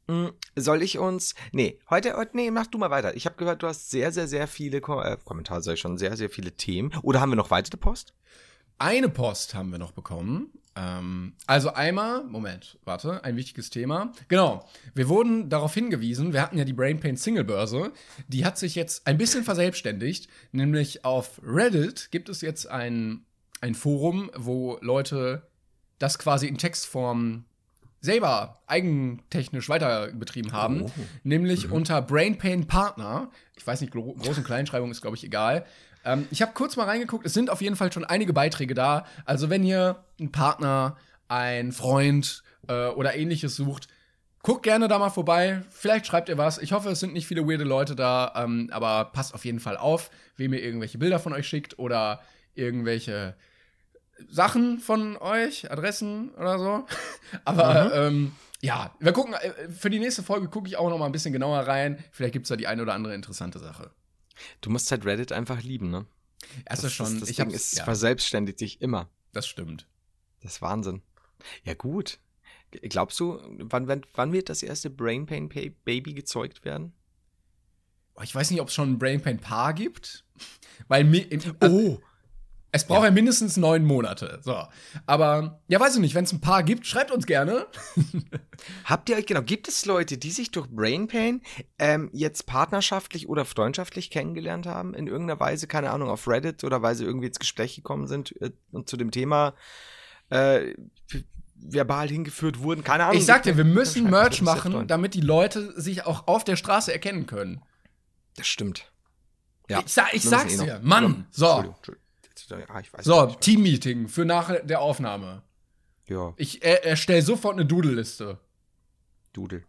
Hm, Soll ich uns. Nee, heute, heute nee, mach du mal weiter. Ich habe gehört, du hast sehr, sehr, sehr viele Ko äh, Kommentare, sag ich schon, sehr, sehr viele Themen. Oder haben wir noch weitere Post? Eine Post haben wir noch bekommen. Ähm, also einmal, Moment, warte, ein wichtiges Thema. Genau, wir wurden darauf hingewiesen, wir hatten ja die Brain Pain Single Börse, die hat sich jetzt ein bisschen verselbstständigt, nämlich auf Reddit gibt es jetzt ein, ein Forum, wo Leute das quasi in Textform selber eigentechnisch weiter betrieben haben, Oh. nämlich unter Brain Pain Partner. Ich weiß nicht, Gro Groß- und Kleinschreibung ist, glaube ich, egal. Ähm, ich habe kurz mal reingeguckt, es sind auf jeden Fall schon einige Beiträge da. Also, wenn ihr einen Partner, einen Freund äh, oder ähnliches sucht, Guckt gerne da mal vorbei. Vielleicht schreibt ihr was. Ich hoffe, es sind nicht viele weirde Leute da, ähm, aber passt auf jeden Fall auf, wem ihr irgendwelche Bilder von euch schickt oder irgendwelche Sachen von euch, Adressen oder so. aber ähm, ja, wir gucken, äh, für die nächste Folge gucke ich auch noch mal ein bisschen genauer rein. Vielleicht gibt es da die eine oder andere interessante Sache. Du musst halt Reddit einfach lieben, ne? Das, ist schon, das ich Ding ist, ja, verselbstständigt sich immer. das stimmt. Das ist Wahnsinn. Ja, gut. Glaubst du, wann, wann, wann wird das erste Brain Pain Pa- Baby gezeugt werden? Oh, Ich weiß nicht, ob es schon ein Brain Pain Paar gibt. Weil mi- also, Oh, es braucht ja. mindestens neun Monate. So. Aber ja, weiß ich nicht, wenn es ein Paar gibt, schreibt uns gerne. Habt ihr euch, genau, gibt es Leute, die sich durch Brain Pain ähm, jetzt partnerschaftlich oder freundschaftlich kennengelernt haben? In irgendeiner Weise, keine Ahnung, auf Reddit oder weil sie irgendwie ins Gespräch gekommen sind äh, und zu dem Thema äh, verbal hingeführt wurden? Keine Ahnung. Ich sag dir, wir müssen Merch machen, damit die Leute sich auch auf der Straße erkennen können. Das stimmt. Ich, sa ich sag's eh dir. Mann, so. Entschuldigung, Entschuldigung. Ah, ich weiß So, nicht. Teammeeting für nach der Aufnahme. Ja, Ich er, erstelle sofort eine Doodle-Liste. Dudel.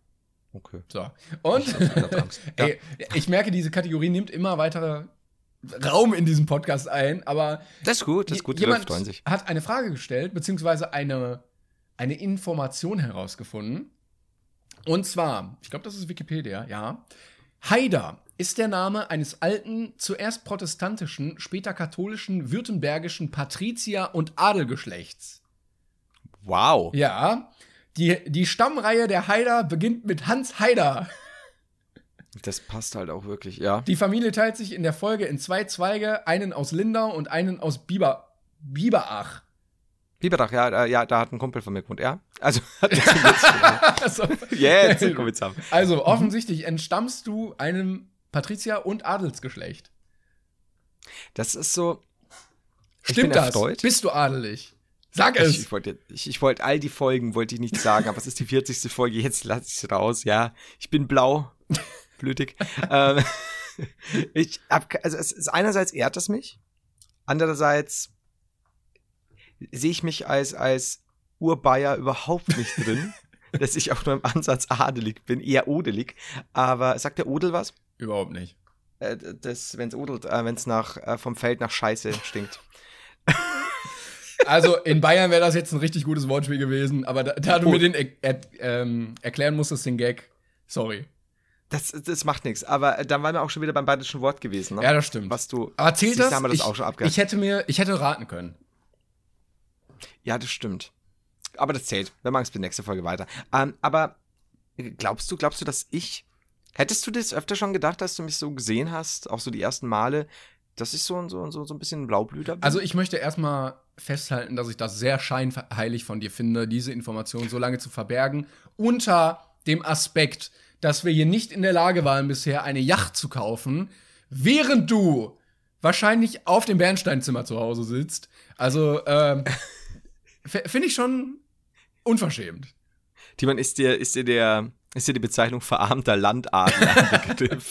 Okay. So. Und Ich ey, ich merke, diese Kategorie nimmt immer weiter Raum in diesem Podcast ein, aber Das ist gut, das ist gut, jemand hat eine Frage gestellt, beziehungsweise eine, eine Information herausgefunden. Und zwar, ich glaube, das ist Wikipedia, ja. Haider ist der Name eines alten, zuerst protestantischen, später katholischen, württembergischen Patrizier- und Adelgeschlechts. Wow. Ja. Die, die Stammreihe der Haider beginnt mit Hans Haider. Das passt halt auch wirklich, ja. Die Familie teilt sich in der Folge in zwei Zweige, einen aus Lindau und einen aus Biber, Biberach. Biberach, ja, da- ja, da hat ein Kumpel von mir gewohnt, ja. Also. Also, Jetzt kommen wir zusammen. also offensichtlich entstammst du einem Patrizier- und Adelsgeschlecht. Das ist so. Stimmt das? erfreut. Bist du adelig? Sag es. ich wollte ich, wollte all die Folgen, wollte ich nicht sagen, aber es ist die 40. Folge, jetzt lasse ich es raus, ja. Ich bin blau, blütig. ähm, ich hab, also es ist einerseits ehrt es mich, andererseits sehe ich mich als, als Urbayer überhaupt nicht drin, dass ich auch nur im Ansatz adelig bin, eher odelig. Aber sagt der Odel was? Überhaupt nicht. Äh, das, wenn es odelt, äh, wenn es nach äh, vom Feld nach Scheiße stinkt. Also in Bayern wäre das jetzt ein richtig gutes Wortspiel gewesen, aber da, da du Oh. mir den er, er, ähm, erklären musstest, den Gag, sorry. Das, das macht nichts. Aber äh, dann waren wir auch schon wieder beim bayerischen Wort gewesen. Ne? Ja, das stimmt. Was du. aber zählt das? haben wir das ich, auch schon abgehakt. ich hätte mir, ich hätte raten können. Ja, das stimmt. Aber das zählt. Wir machen es die nächste Folge weiter. Ähm, aber glaubst du, glaubst du, dass ich. Hättest du das öfter schon gedacht, dass du mich so gesehen hast, auch so die ersten Male, dass ich so, so, so, so ein bisschen Blaublüter bin? Also ich möchte erstmal festhalten, dass ich das sehr scheinheilig von dir finde, diese Information so lange zu verbergen, unter dem Aspekt, dass wir hier nicht in der Lage waren, bisher eine Yacht zu kaufen, während du wahrscheinlich auf dem Bernsteinzimmer zu Hause sitzt. Also ähm, finde ich schon unverschämt. Timon, ist dir, ist dir der. Ist dir die Bezeichnung verarmter Landadler ein Begriff?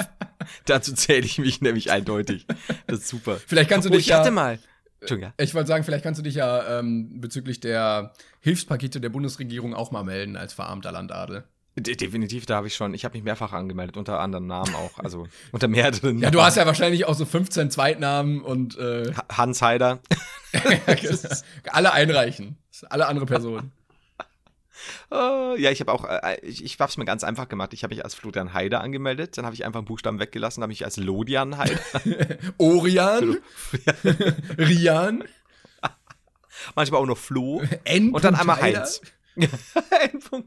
Dazu zähle ich mich nämlich eindeutig. Das ist super. Vielleicht kannst du oh, dich ich ja hatte mal. Entschuldigung. Ich wollte sagen, vielleicht kannst du dich ja ähm, bezüglich der Hilfspakete der Bundesregierung auch mal melden als verarmter Landadel. De definitiv, da habe ich schon. Ich habe mich mehrfach angemeldet, unter anderen Namen auch. Also unter mehreren. Ja, du hast ja wahrscheinlich auch so 15 Zweitnamen und äh, Ha- Hans Heider. alle einreichen. Alle andere Personen. Äh, ja, ich habe auch, äh, ich, ich habe es mir ganz einfach gemacht. Ich habe mich als Florian Heider angemeldet, dann habe ich einfach einen Buchstaben weggelassen, habe mich als Lodian Heider. Orian, Rian, manchmal auch noch Flo. N. Und dann einmal Heider. Heinz. N.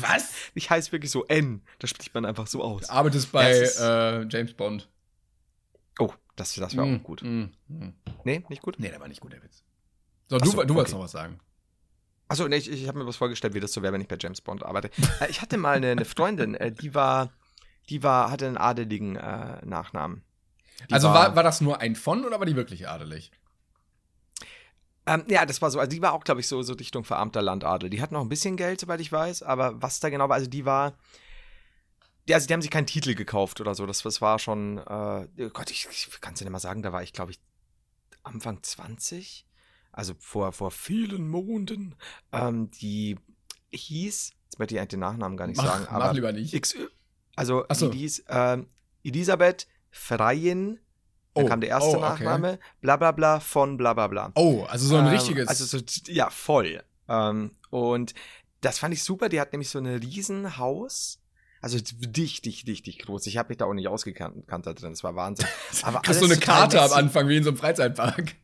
Was? Ich heiße wirklich so N. Das spricht man einfach so aus. Du arbeitest bei Ja, äh, James Bond. Oh, das, das war Mm, auch gut. mm, mm. Nee, nicht gut? Nee, der war nicht gut, der Witz. So, Ach du, so, du wolltest okay. noch was sagen. Achso, nee, ich, ich habe mir was vorgestellt, wie das so wäre, wenn ich bei James Bond arbeite. äh, ich hatte mal eine, eine Freundin, äh, die war, die war, hatte einen adeligen äh, Nachnamen. Die also war, war das nur ein von oder war die wirklich adelig? Ähm, ja, das war so. Also die war auch, glaube ich, so, so Richtung verarmter Landadel. Die hat noch ein bisschen Geld, soweit ich weiß, aber was da genau war, also die war. Ja, also die haben sich keinen Titel gekauft oder so. Das, das war schon. Äh, oh Gott, ich, ich kann es dir nicht mal sagen, da war ich, glaube ich, Anfang 20. Also vor, vor vielen Monden. Ähm, die hieß, jetzt möchte ich eigentlich den Nachnamen gar nicht Mach- sagen, mach aber lieber nicht. X, also so. die hieß ähm, Elisabeth Freien, da Oh, kam der erste oh, okay. Nachname, bla bla bla von bla bla bla. Oh, also so ein Ähm, richtiges. Also so, ja, voll. Ähm, und das fand ich super. Die hat nämlich so ein Riesenhaus. Also dicht, dicht groß. Ich habe mich da auch nicht ausgekannt kannt da drin. Das war Wahnsinn. Aber kriegst so eine Karte am. Anfang, wie in so einem Freizeitpark.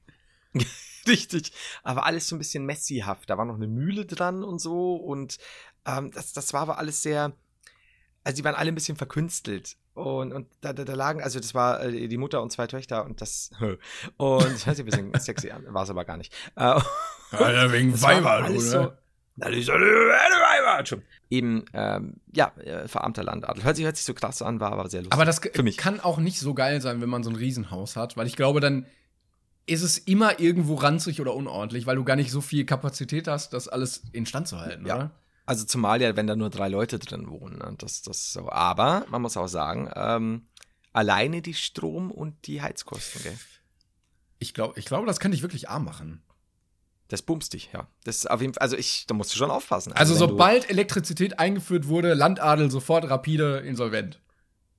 Richtig. Aber alles so ein bisschen messyhaft. Da war noch eine Mühle dran und so. Und ähm, das, das war aber alles sehr. Also die waren alle ein bisschen verkünstelt. Und, und da, da, da lagen, also das war äh, die Mutter und zwei Töchter und das. Und das hört sich ein bisschen sexy an, war es aber gar nicht. Äh, Ja, wegen Weiber, oder? so- Weiber, schon. Eben, ähm, ja, äh, verarmter Landadel. Hört sich, hört sich so krass an, war aber sehr lustig. Aber das Für mich. kann auch nicht so geil sein, wenn man so ein Riesenhaus hat, weil ich glaube, dann ist es immer irgendwo ranzig oder unordentlich, weil du gar nicht so viel Kapazität hast, das alles instand zu halten, Ja. oder? Also zumal ja, wenn da nur drei Leute drin wohnen. Ne? Das, das so. Aber man muss auch sagen, ähm, alleine die Strom- und die Heizkosten, gell? Ich glaube, ich glaube, das kann dich wirklich arm machen. Das bumst dich, ja. Das auf jeden Fall, also ich, da musst du schon aufpassen. Also, du- sobald Elektrizität eingeführt wurde, Landadel sofort rapide insolvent.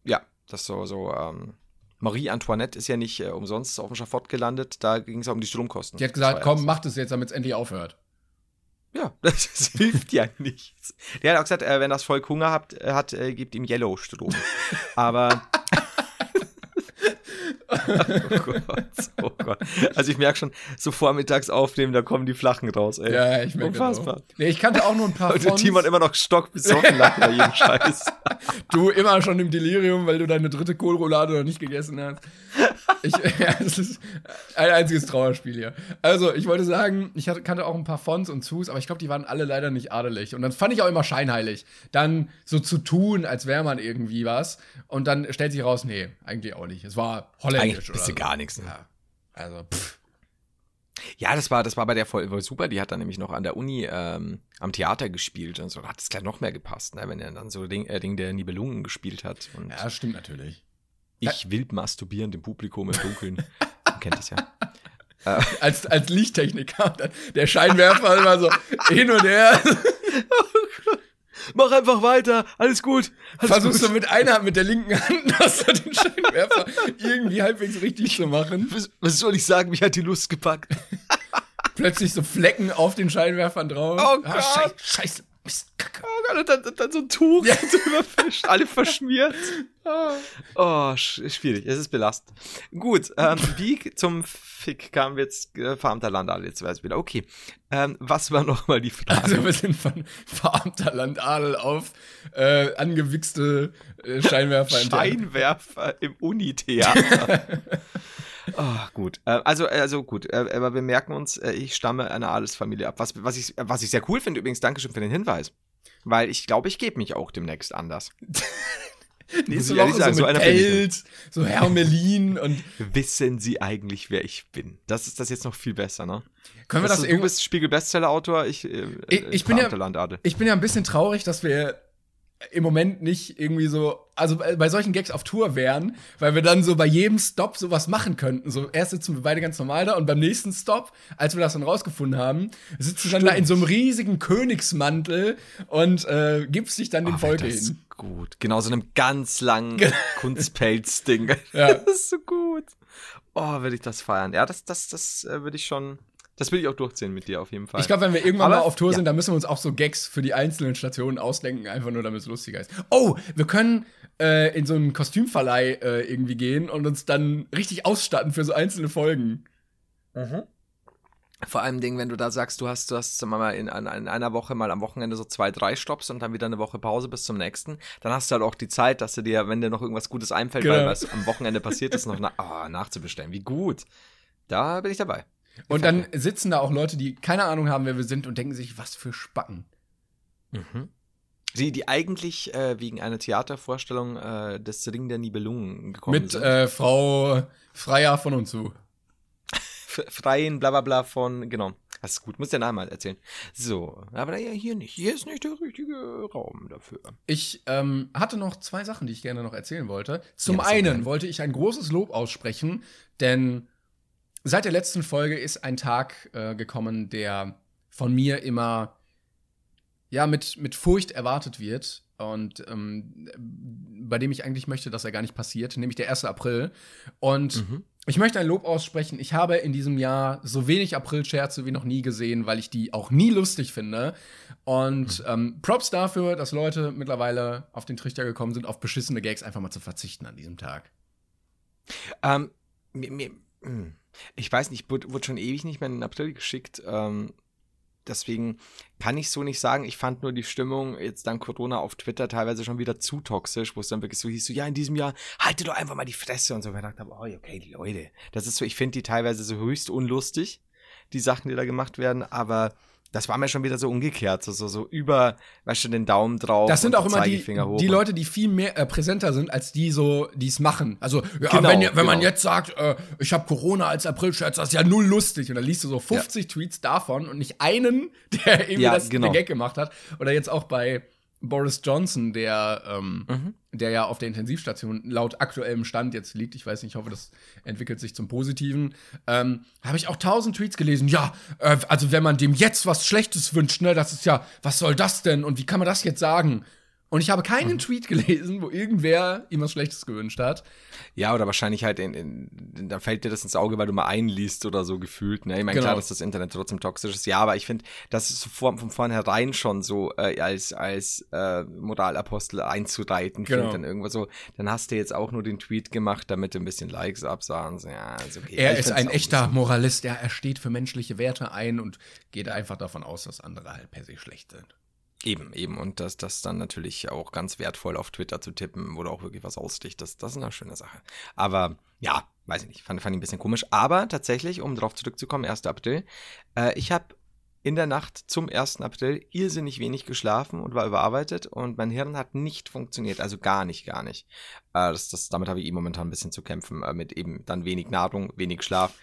Ja, das so, so, ähm, Marie Antoinette ist ja nicht äh, umsonst auf dem Schafott gelandet, da ging es um die Stromkosten. Die hat gesagt, ja komm, das. mach das jetzt, damit es endlich aufhört. Ja, das, das hilft ja nichts. Der hat auch gesagt, äh, wenn das Volk Hunger habt, äh, hat, äh, gibt ihm Yellow-Strom. Aber. oh Gott, oh Gott. Also ich merke schon, so vormittags aufnehmen, da kommen die Flachen raus, ey. Ja, ich merke Unfassbar. auch. Nee, ich kannte auch nur ein paar Und der Fonts. Timon immer noch stockbesoffen nach bei jedem Scheiß. Du immer schon im Delirium, weil du deine dritte Kohlroulade noch nicht gegessen hast. Ich, ja, das ist ein einziges Trauerspiel hier. Also, ich wollte sagen, ich hatte, kannte auch ein paar Fonts und Zus, aber ich glaube, die waren alle leider nicht adelig. Und dann fand ich auch immer scheinheilig, dann so zu tun, als wäre man irgendwie was. Und dann stellt sich raus, nee, eigentlich auch nicht. Es war holländisch Eigentlich oder bist du so. gar nichts. Ne? Ja, also, pff. Ja, das war, das war bei der voll, super. Die hat dann nämlich noch an der Uni ähm, am Theater gespielt und so. Da hat es gleich noch mehr gepasst, ne? wenn er dann so Ding, äh, Ding der Nibelungen gespielt hat. Und ja, stimmt natürlich. ich wild masturbierend im Publikum im Dunkeln. Man kennt das ja. Als, als Lichttechniker, der Scheinwerfer immer so hin und her. Mach einfach weiter, alles gut. Alles Versuchst gut. du mit einer Hand, mit der linken Hand, hast du den Scheinwerfer irgendwie halbwegs richtig zu machen. Was, was soll ich sagen? Mich hat die Lust gepackt. Plötzlich so Flecken auf den Scheinwerfern drauf. Oh Ah, Gott. Scheiße, Scheiße, Mist, Kacke. Oh Gott, und dann, dann so ein Tuch Ja. drüber fischt, alle verschmiert. Oh, sch schwierig, es ist belastend. Gut, ähm, wie zum Fick kamen wir jetzt äh, verarmter Landadel jetzt weiß ich wieder. Okay, ähm, was war nochmal die Frage? Also wir sind von verarmter Landadel auf äh, angewichste äh, Scheinwerfer. Scheinwerfer im Unitheater. Oh, gut. Äh, also, also gut, äh, aber wir merken uns, äh, ich stamme einer Adelsfamilie ab. Was, was, ich, was ich sehr cool finde, übrigens, Dankeschön für den Hinweis. Weil ich glaube, ich gebe mich auch demnächst anders. Nächste Woche sagen, so so mit ich Pelz, so Hermelin und Wissen Sie eigentlich, wer ich bin? Das ist das jetzt noch viel besser, ne? können wir das du irgendwie bist Spiegel-Bestseller-Autor, ich, äh, Ich- ich bin ja- Landadel. Ich bin ja ein bisschen traurig, dass wir im Moment nicht irgendwie so, also bei solchen Gags auf Tour wären, weil wir dann so bei jedem Stop sowas machen könnten. So erst sitzen wir beide ganz normal da und beim nächsten Stop, als wir das dann rausgefunden haben, sitzt du dann da in so einem riesigen Königsmantel und äh, gibst dich dann dem Oh, Volke das ist hin. gut. Genau, so einem ganz langen. Kunstpelz-Ding. Ja. Das ist so gut. Oh, würde ich das feiern. Ja, das, das, das äh, würde ich schon. Das will ich auch durchziehen mit dir auf jeden Fall. Ich glaube, wenn wir irgendwann Aber- mal auf Tour ja. sind, dann müssen wir uns auch so Gags für die einzelnen Stationen ausdenken, einfach nur damit es lustiger ist. Oh, wir können äh, in so einen Kostümverleih äh, irgendwie gehen und uns dann richtig ausstatten für so einzelne Folgen. Vor allem Ding, wenn du da sagst, du hast, du hast mal in, in, in einer Woche mal am Wochenende so zwei, drei Stops und dann wieder eine Woche Pause bis zum nächsten, dann hast du halt auch die Zeit, dass du dir, wenn dir noch irgendwas Gutes einfällt, Genau. weil was am Wochenende passiert ist, noch na oh, nachzubestellen. Wie gut. Da bin ich dabei. Und dann sitzen da auch Leute, die keine Ahnung haben, wer wir sind und denken sich, was für Spacken. Mhm. Die, die eigentlich äh, wegen einer Theatervorstellung äh, des Ring der Nibelungen gekommen Mit sind. äh, Frau Freier von und zu. Freien, bla bla bla von, genau. Das ist gut, muss der Name halt erzählen. So, aber ja, hier nicht. Hier ist nicht der richtige Raum dafür. Ich ähm, hatte noch zwei Sachen, die ich gerne noch erzählen wollte. Zum Ja, einen wollte ich ein großes Lob aussprechen, denn seit der letzten Folge ist ein Tag äh, gekommen, der von mir immer ja, mit, mit Furcht erwartet wird und ähm, bei dem ich eigentlich möchte, dass er gar nicht passiert, nämlich der 1. April. Und Mhm. ich möchte ein Lob aussprechen. Ich habe in diesem Jahr so wenig April-Scherze wie noch nie gesehen, weil ich die auch nie lustig finde. Und Mhm. ähm, Props dafür, dass Leute mittlerweile auf den Trichter gekommen sind, auf beschissene Gags einfach mal zu verzichten an diesem Tag. Ähm, mir, mir, hm. Ich weiß nicht, wurde, schon ewig nicht mehr in den April geschickt. Ähm, deswegen kann ich so nicht sagen. Ich fand nur die Stimmung jetzt dank Corona auf Twitter teilweise schon wieder zu toxisch, wo es dann wirklich so hieß, so, ja, in diesem Jahr haltet doch einfach mal die Fresse und so. Und ich dachte, habe, oh, okay, Leute, das ist so, ich finde die teilweise so höchst unlustig, die Sachen, die da gemacht werden, aber das war mir schon wieder so umgekehrt, so, so, so über, weißt du, den Daumen drauf. Das sind auch immer die, die Leute, die viel mehr äh, präsenter sind, als die so, die es machen. Also, ja, Genau, wenn, wenn man genau. jetzt sagt, äh, ich habe Corona als April-Scherz, das ist ja null lustig. Und dann liest du so 50 Tweets davon und nicht einen, der irgendwie Ja, das genau. Gag gemacht hat. Oder jetzt auch bei Boris Johnson, der, ähm, Mhm. Der ja auf der Intensivstation laut aktuellem Stand jetzt liegt. Ich weiß nicht, ich hoffe, das entwickelt sich zum Positiven. Ähm, Habe ich auch tausend Tweets gelesen. Ja, äh, also wenn man dem jetzt was Schlechtes wünscht, ne, das ist ja, was soll das denn? Und wie kann man das jetzt sagen? Und ich habe Mhm. keinen Tweet gelesen, wo irgendwer ihm was Schlechtes gewünscht hat. Ja, oder wahrscheinlich halt, in, in, da fällt dir das ins Auge, weil du mal einliest oder so gefühlt. Ne? Ich meine, Genau. klar, dass das Internet trotzdem toxisch ist. Ja, aber ich finde, das ist so von, vornherein schon so äh, als, als äh, Moralapostel einzureiten. Genau. Dann irgendwo so, dann hast du jetzt auch nur den Tweet gemacht, damit du ein bisschen Likes absahen. Ja, ist okay. Er Ich ist ein echter bisschen- Moralist, ja, er steht für menschliche Werte ein und geht einfach davon aus, dass andere halt per se schlecht sind. Eben, eben. Und das, das dann natürlich auch ganz wertvoll auf Twitter zu tippen, wo du auch wirklich was aussticht, das, das ist eine schöne Sache. Aber ja, weiß ich nicht, fand, fand ich ein bisschen komisch. Aber tatsächlich, um darauf zurückzukommen, 1. April, äh, ich habe in der Nacht zum 1. April irrsinnig wenig geschlafen und war überarbeitet und mein Hirn hat nicht funktioniert, also gar nicht, gar nicht. Äh, das, das, damit habe ich eh momentan ein bisschen zu kämpfen, äh, mit eben dann wenig Nahrung, wenig Schlaf,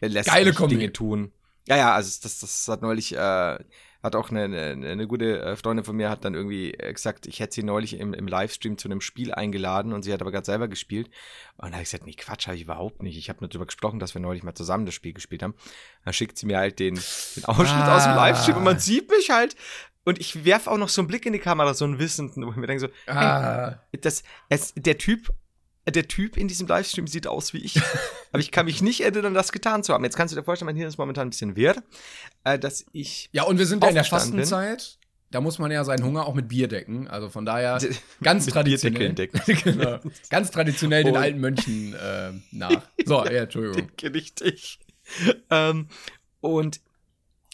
lässt Geile Kombi. Dinge tun. Ja, ja, also das, das hat neulich, äh, hat auch eine, eine, eine gute äh, Freundin von mir hat dann irgendwie äh, gesagt, ich hätte sie neulich im, im Livestream zu einem Spiel eingeladen und sie hat aber gerade selber gespielt. Und da habe ich gesagt, nee, Quatsch, habe ich überhaupt nicht. Ich habe nur darüber gesprochen, dass wir neulich mal zusammen das Spiel gespielt haben. Dann schickt sie mir halt den, den Ausschnitt Ah. aus dem Livestream und man sieht mich halt. Und ich werfe auch noch so einen Blick in die Kamera, so einen Wissenden, wo ich mir denke so, Ah, das, es, der Typ, der Typ in diesem Livestream sieht aus wie ich. aber ich kann mich nicht erinnern, das getan zu haben. Jetzt kannst du dir vorstellen, mein Hirn ist momentan ein bisschen wirr, äh, dass ich ja, und wir sind ja in der Aufgestanden bin. Fastenzeit. Da muss man ja seinen Hunger auch mit Bier decken. Also von daher ganz traditionell. Genau. Ganz traditionell den alten Mönchen äh, nach. So, ja, Entschuldigung. richtig. ähm, und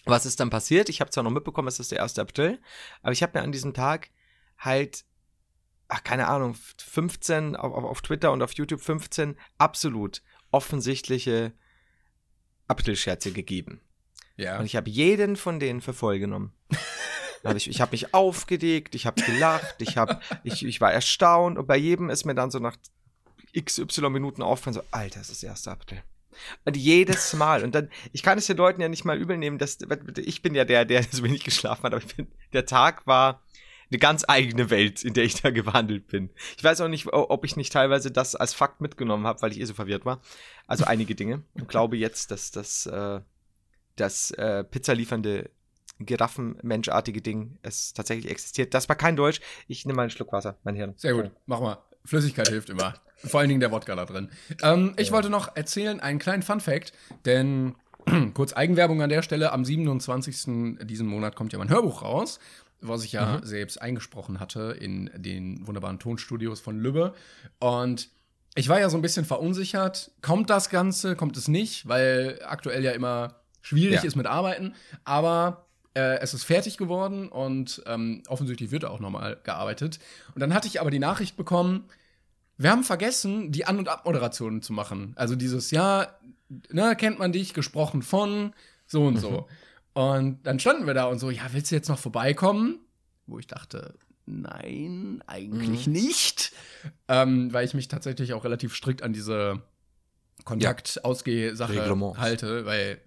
was ist dann passiert? Ich habe zwar noch mitbekommen, es ist der 1. April, aber ich habe mir an diesem Tag halt, ach, keine Ahnung, 15 auf, auf, Twitter und auf YouTube 15 absolut offensichtliche Aprilscherze gegeben. Ja. Und ich habe jeden von denen für voll genommen. Also ich ich habe mich aufgeregt, ich habe gelacht, ich, hab, ich, ich war erstaunt und bei jedem ist mir dann so nach XY Minuten aufgefallen, so, Alter, es ist der 1. April. Und jedes Mal. Und dann, ich kann es den Leuten ja nicht mal übel nehmen, dass, ich bin ja der, der so wenig geschlafen hat, aber ich bin, der Tag war eine ganz eigene Welt, in der ich da gewandelt bin. Ich weiß auch nicht, ob ich nicht teilweise das als Fakt mitgenommen habe, weil ich eh so verwirrt war. Also einige Dinge. Und glaube jetzt, dass das, äh, das äh, pizzaliefernde Giraffenmenschartige Ding es tatsächlich existiert. Das war kein Deutsch. Ich nehme mal einen Schluck Wasser, mein Hirn. Sehr gut, mach mal. Flüssigkeit hilft immer. Vor allen Dingen der Wodka da drin. Ähm, ich wollte noch erzählen, einen kleinen Fun-Fact, denn kurz Eigenwerbung an der Stelle. Am 27. diesen Monat kommt ja mein Hörbuch raus, was ich ja selbst eingesprochen hatte in den wunderbaren Tonstudios von Lübbe. Und ich war ja so ein bisschen verunsichert. Kommt das Ganze, kommt es nicht, weil aktuell ja immer schwierig Ja. ist mit Arbeiten. Aber äh, es ist fertig geworden und ähm, offensichtlich wird auch nochmal gearbeitet. Und dann hatte ich aber die Nachricht bekommen, wir haben vergessen, die An- und Abmoderationen zu machen. Also dieses, ja, ne, kennt man dich, gesprochen von, so und so. Und dann standen wir da und so, ja, willst du jetzt noch vorbeikommen? Wo ich dachte, nein, eigentlich nicht. Ähm, weil ich mich tatsächlich auch relativ strikt an diese Kontakt-Ausgeh-Sache Reglements. halte, weil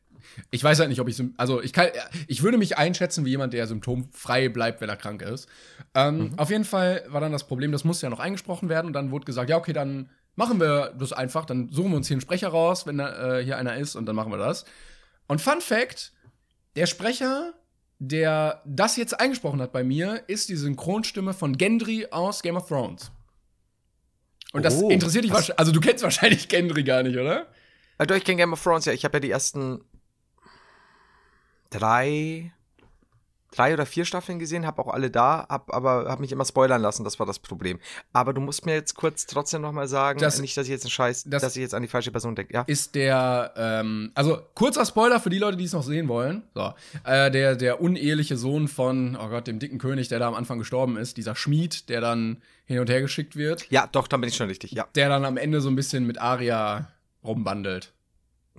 ich weiß halt nicht, ob ich, also ich kann, ich würde mich einschätzen wie jemand, der symptomfrei bleibt, wenn er krank ist. Ähm, Auf jeden Fall war dann das Problem, das musste ja noch eingesprochen werden und dann wurde gesagt, ja, okay, dann machen wir das einfach, dann suchen wir uns hier einen Sprecher raus, wenn da, äh, hier einer ist und dann machen wir das. Und Fun Fact, der Sprecher, der das jetzt eingesprochen hat bei mir, ist die Synchronstimme von Gendry aus Game of Thrones. Und das Oh, interessiert dich wahrscheinlich. Also, du kennst wahrscheinlich Gendry gar nicht, oder? Doch, ich kenne Game of Thrones, ja. Ich habe ja die ersten drei, drei oder vier Staffeln gesehen, habe auch alle da, hab, aber habe mich immer spoilern lassen, das war das Problem. Aber du musst mir jetzt kurz trotzdem noch mal sagen, Das- nicht, dass ich jetzt einen Scheiß, das- dass ich jetzt an die falsche Person denke. Ja. Ist der, ähm, also kurzer Spoiler für die Leute, die es noch sehen wollen. So, äh, der, der uneheliche Sohn von, oh Gott, dem dicken König, der da am Anfang gestorben ist, dieser Schmied, der dann hin und her geschickt wird, Ja, doch, dann bin ich schon richtig, ja. der dann am Ende so ein bisschen mit Aria rumbandelt.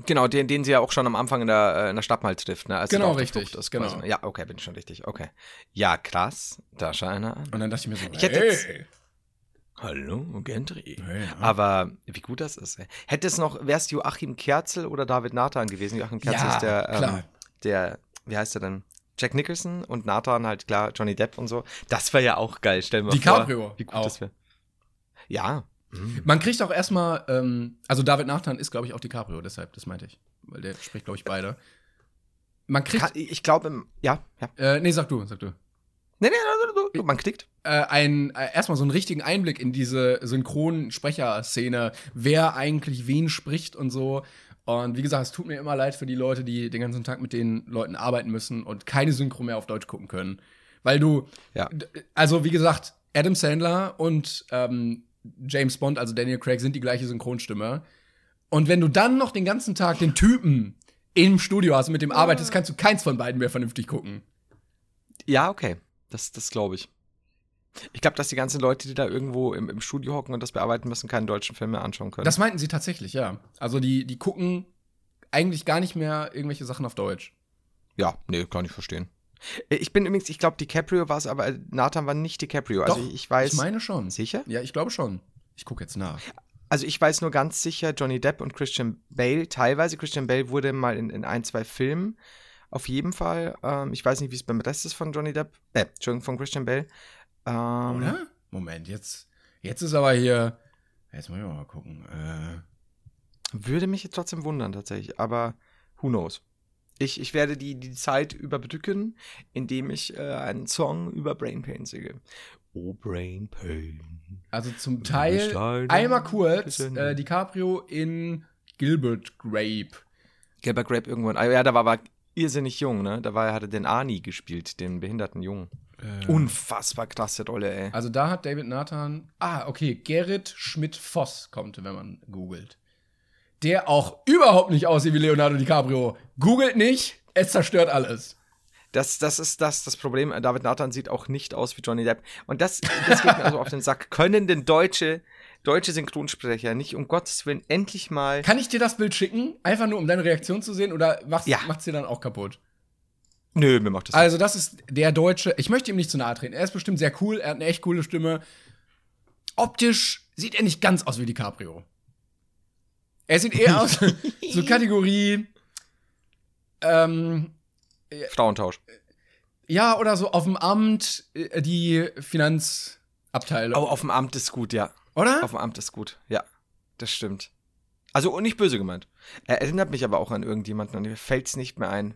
Genau, den, den sie ja auch schon am Anfang in der, äh, in der Stadt mal trifft, ne? Als Genau, richtig, Ist, genau. quasi. Ja, okay, bin ich schon richtig, okay. Ja, krass, da schau einer an. Und dann dachte ich mir so, Ich hätte hey, jetzt- Hallo, Gendry. hey, ja. Aber wie gut das ist. Ey. Hätte es noch, wär's Joachim Kerzel oder David Nathan gewesen? Joachim Kerzel Ja, ist der, ähm, der, wie heißt er denn? Jack Nicholson und Nathan halt klar, Johnny Depp und so. Das wäre ja auch geil, stell dir mal DiCaprio vor. Wie gut auch. das wäre. Ja. Mhm. Man kriegt auch erstmal, ähm, also David Nathan ist, glaube ich, auch DiCaprio, deshalb, das meinte ich. Weil der spricht, glaube ich, beide. Man kriegt, Kann, ich glaube, ja, ja. äh, nee, sag du, sag du. Nee, nee, nee, nee, man klickt. äh, ein, äh, erstmal so einen richtigen Einblick in diese Synchronsprecherszene, wer eigentlich wen spricht und so. Und wie gesagt, es tut mir immer leid für die Leute, die den ganzen Tag mit den Leuten arbeiten müssen und keine Synchro mehr auf Deutsch gucken können. Weil du, Ja. also wie gesagt, Adam Sandler und ähm, James Bond, also Daniel Craig, sind die gleiche Synchronstimme. Und wenn du dann noch den ganzen Tag den Typen im Studio hast und mit dem arbeitest, kannst du keins von beiden mehr vernünftig gucken. Ja, okay. Das, das glaube ich. Ich glaube, dass die ganzen Leute, die da irgendwo im, im Studio hocken und das bearbeiten müssen, keinen deutschen Film mehr anschauen können. Das meinten sie tatsächlich, ja. Also die, die gucken eigentlich gar nicht mehr irgendwelche Sachen auf Deutsch. Ja, nee, kann ich verstehen. Äh, Ich bin übrigens, ich glaube, DiCaprio war es, aber äh, Nathan war nicht DiCaprio. Also Doch, ich, ich weiß. Ich meine schon. Sicher? Ja, ich glaube schon. Ich gucke jetzt nach. Also ich weiß nur ganz sicher, Johnny Depp und Christian Bale teilweise. Christian Bale wurde mal in, in ein, zwei Filmen. Auf jeden Fall. Ähm, ich weiß nicht, wie es beim Rest ist von Johnny Depp. Äh, Entschuldigung, von Christian Bale. Ähm, Oder? Moment, jetzt, jetzt ist aber hier. Jetzt muss ich mal gucken. Äh, Würde mich jetzt trotzdem wundern, tatsächlich. Aber who knows? Ich, ich werde die, die Zeit überbrücken, indem ich äh, einen Song über Brain Pain singe. Oh, Brain Pain. also zum Teil einmal kurz äh, DiCaprio in Gilbert Grape. Gelber Grape irgendwann. Ah, ja, da war aber irrsinnig jung, ne? Da war, hatte den Arnie gespielt, den behinderten Jungen. Unfassbar krasse Rolle, ey. Also da hat David Nathan. Ah, okay. Gerrit Schmidt-Voss kommt, wenn man googelt. Der auch überhaupt nicht aussieht wie Leonardo DiCaprio. Googelt nicht, es zerstört alles. Das, das ist das, das Problem. David Nathan sieht auch nicht aus wie Johnny Depp. Und das, das geht mir also auf den Sack. Können denn deutsche, deutsche Synchronsprecher nicht um Gottes Willen endlich mal. Kann ich dir das Bild schicken? Einfach nur, um deine Reaktion zu sehen? Oder macht's, Ja. macht's dir dann auch kaputt? Nö, mir macht das Also, das ist der Deutsche. Ich möchte ihm nicht zu nahe treten. Er ist bestimmt sehr cool. Er hat eine echt coole Stimme. Optisch sieht er nicht ganz aus wie DiCaprio. Er sieht eher aus, so Kategorie. Ähm, nicht. Frauentausch. ja, oder so auf dem Amt äh, die Finanzabteilung. Oh, auf dem Amt ist gut, ja. oder? Auf dem Amt ist gut, ja. Das stimmt. Also und nicht böse gemeint. Er erinnert mich aber auch an irgendjemanden und mir fällt's nicht mehr ein.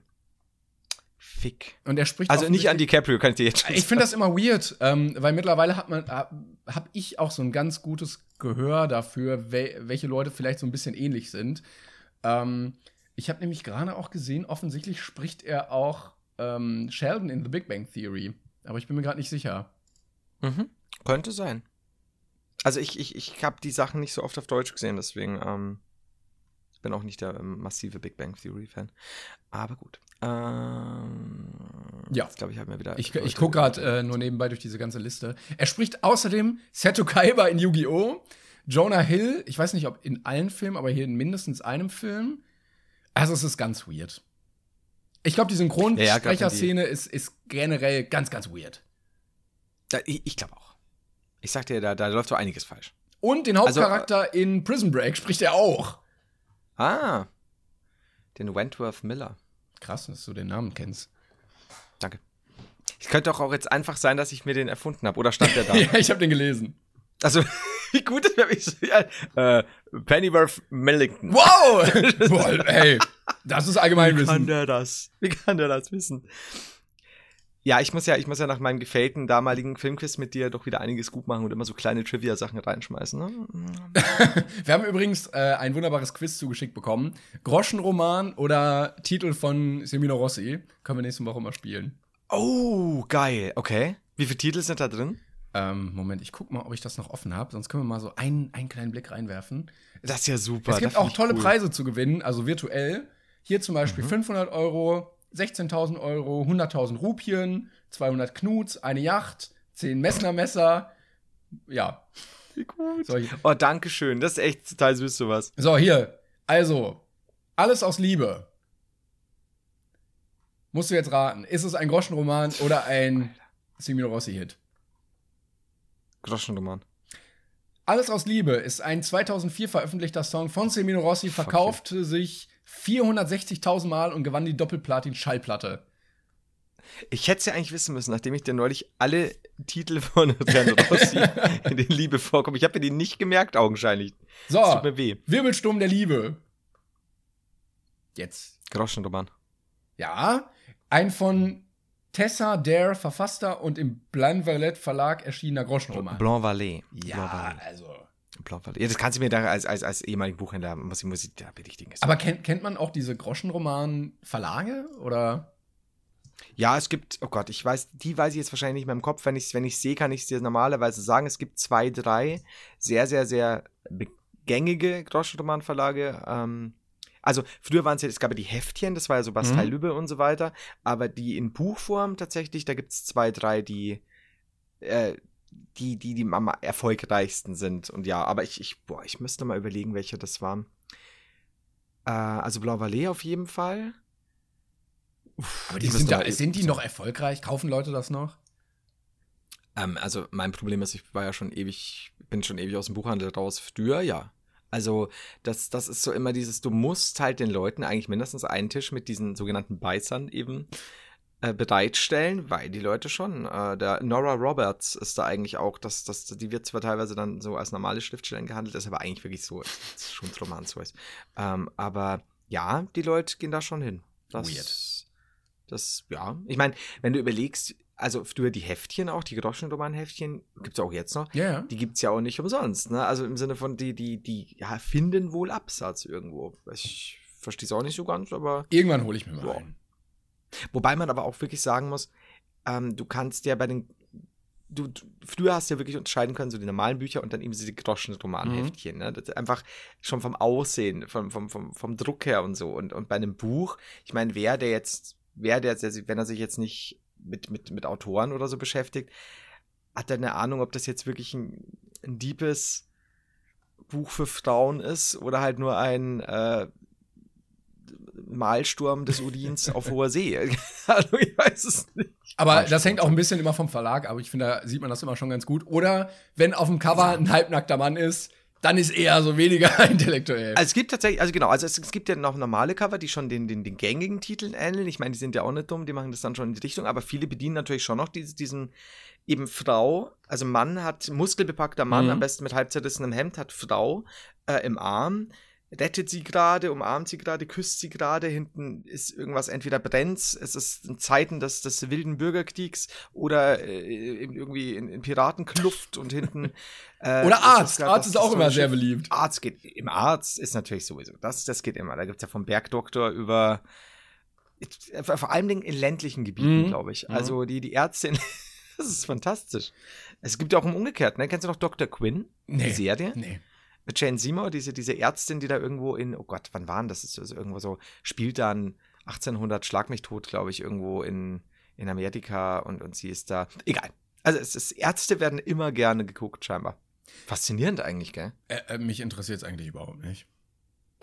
Fick. Und er spricht Also nicht an DiCaprio, kann ich dir jetzt schon Ich finde das immer weird, ähm, weil mittlerweile hat man, hab, hab ich auch so ein ganz gutes Gehör dafür, wel, welche Leute vielleicht so ein bisschen ähnlich sind. Ähm, ich habe nämlich gerade auch gesehen, offensichtlich spricht er auch ähm, Sheldon in The Big Bang Theory. Aber ich bin mir gerade nicht sicher. Mhm. Könnte sein. Also ich, ich, ich habe die Sachen nicht so oft auf Deutsch gesehen, deswegen ähm, bin auch nicht der ähm, massive Big Bang Theory Fan. Aber gut. Ähm, Ja. Jetzt glaube ich, haben wir wieder. Ich, ich gucke gerade äh, nur nebenbei durch diese ganze Liste. Er spricht außerdem Seto Kaiba in Yu-Gi-Oh!, Jonah Hill, ich weiß nicht, ob in allen Filmen, aber hier in mindestens einem Film. Also es ist ganz weird. Ich glaube, die Ja, ja, Synchronsprecherszene ist, ist generell ganz, ganz weird. Da, ich ich glaube auch. Ich sag dir, da, da läuft so einiges falsch. Und den Also, Hauptcharakter in Prison Break spricht er auch. Ah. Den Wentworth Miller. Krass, dass du den Namen kennst. Danke. Es könnte doch auch jetzt einfach sein, dass ich mir den erfunden habe. Oder stand der da? ja, ich habe den gelesen. Also, wie gut ist der? Ja, äh, Pennyworth Millington. Wow! Boah, ey, das ist Wie kann der das? Wie kann der das wissen? Ja, ich muss ja, ich muss ja nach meinem gefällten damaligen Filmquiz mit dir doch wieder einiges gut machen und immer so kleine Trivia-Sachen reinschmeißen. Ne? Wir haben übrigens äh, ein wunderbares Quiz zugeschickt bekommen. Groschenroman oder Titel von Semino Rossi. Können wir nächste Woche mal spielen. Oh, geil. Okay. Wie viele Titel sind da drin? Ähm, Moment, ich guck mal, ob ich das noch offen habe. Sonst können wir mal so einen, einen kleinen Blick reinwerfen. Das ist ja super. Es gibt auch tolle cool. Preise zu gewinnen, also virtuell. Hier zum Beispiel Mhm. 500 Euro, 16.000 Euro, 100.000 Rupien, 200 Knuts, eine Yacht, 10 Messner-Messer. Ja. Gut. So. Oh, danke schön. Das ist echt total süß, sowas. so, hier. Also, alles aus Liebe. Musst du jetzt raten. Ist es ein Groschenroman oder ein Semino Rossi-Hit? Groschenroman. Alles aus Liebe ist ein 2004 veröffentlichter Song von Semino Rossi, verkaufte sich 460.000 Mal und gewann die Doppelplatin-Schallplatte. Ich hätte es ja eigentlich wissen müssen, nachdem ich dir neulich alle Titel von Rossi in den Liebe vorkomme. Ich habe mir die nicht gemerkt, augenscheinlich. So, Das tut mir weh. Wirbelsturm der Liebe. Jetzt. Groschenroman. Ja, ein von Tessa Dare verfasster und im Blanc Valet Verlag erschienener Groschenroman. Blanc Vallée. ja, Blanc Vallée. also. Vallée. Ja, das kannst du mir da als, als, als ehemaligen Buchhändler, muss ich, muss ich da berichtigen. Aber kennt, kennt man auch diese Groschenroman-Verlage? Oder? Ja, es gibt, oh Gott, ich weiß, die weiß ich jetzt wahrscheinlich nicht mehr im Kopf. Wenn ich es wenn sehe, kann ich es dir normalerweise sagen. Es gibt zwei, drei sehr, sehr, sehr gängige Groschenromanverlage. Ähm, also früher waren es ja, es gab ja die Heftchen, das war ja so Bastei Mhm. Lübbe und so weiter. Aber die in Buchform tatsächlich, da gibt es zwei, drei, die, äh, die, die, die am erfolgreichsten sind. Und ja, aber ich, ich, boah, ich müsste mal überlegen, welche das waren. Äh, also Blanc Vallée auf jeden Fall. Uff, Aber die sind, mal- sind die noch erfolgreich? Kaufen Leute das noch? Ähm, also mein Problem ist, ich war ja schon ewig, bin schon ewig aus dem Buchhandel raus. Früher, ja. Also das, das ist so immer dieses, du musst halt den Leuten eigentlich mindestens einen Tisch mit diesen sogenannten Beißern eben äh, bereitstellen, weil die Leute schon, äh, der Nora Roberts ist da eigentlich auch, das, das, die wird zwar teilweise dann so als normale Schriftstellerin gehandelt, ist aber eigentlich wirklich so, ist schon Romanzeug. Ähm, aber ja, die Leute gehen da schon hin. Das, Weird. Das, ja. Ich meine, wenn du überlegst, also früher die Heftchen auch, die Groschenroman-Heftchen, gibt es auch jetzt noch, Ja, ja. die gibt es ja auch nicht umsonst, ne? Also im Sinne von, die, die, die ja, finden wohl Absatz irgendwo. Ich verstehe es auch nicht so ganz, aber. Irgendwann hole ich mir mal Ja. einen. Wobei man aber auch wirklich sagen muss, ähm, du kannst ja bei den. Du, du, früher hast du ja wirklich unterscheiden können, so die normalen Bücher und dann eben diese Groschenromanheftchen. Ne? Das ist einfach schon vom Aussehen, vom, vom, vom, vom Druck her und so. Und, und bei einem Buch, ich meine, wer der jetzt, wer der, der, wenn er sich jetzt nicht mit, mit, mit Autoren oder so beschäftigt, hat er eine Ahnung, ob das jetzt wirklich ein, ein deepes Buch für Frauen ist oder halt nur ein äh, Malsturm des Udins auf hoher See. also ich weiß es nicht. Aber das hängt auch ein bisschen immer vom Verlag, aber ich finde, da sieht man das immer schon ganz gut. Oder wenn auf dem Cover ein halbnackter Mann ist, dann ist eher so weniger intellektuell. Also es gibt tatsächlich, also genau, also es, es gibt ja noch normale Cover, die schon den, den, den gängigen Titeln ähneln. Ich meine, die sind ja auch nicht dumm, die machen das dann schon in die Richtung, aber viele bedienen natürlich schon noch diese, diesen eben Frau, also Mann hat, muskelbepackter Mann, Mhm. am besten mit halb zerrissenem Hemd, hat Frau äh, im Arm, rettet sie gerade, umarmt sie gerade, küsst sie gerade, hinten ist irgendwas, entweder brennt es ist in Zeiten des, des wilden Bürgerkriegs oder äh, in- irgendwie in, in Piratenkluft und hinten äh, Oder Arzt. grad Arzt ist auch immer sehr beliebt. Arzt geht, im Arzt ist natürlich sowieso, das, das geht immer. Da gibt es ja vom Bergdoktor über, vor allem in ländlichen Gebieten, Mhm. glaube ich. Mhm. Also die, die Ärztin, das ist fantastisch. Es gibt ja auch im Umgekehrt, ne? Kennst du noch Dr. Quinn? Die Serie? Nee. Jane Seymour, diese, diese Ärztin, die da irgendwo in, oh Gott, wann waren das? Das ist also irgendwo so, spielt dann 1800, schlag mich tot, glaube ich, irgendwo in, in Amerika und, und sie ist da. Egal. Also es ist, Ärzte werden immer gerne geguckt, scheinbar. Faszinierend eigentlich, gell? Äh, äh, mich interessiert es eigentlich überhaupt nicht.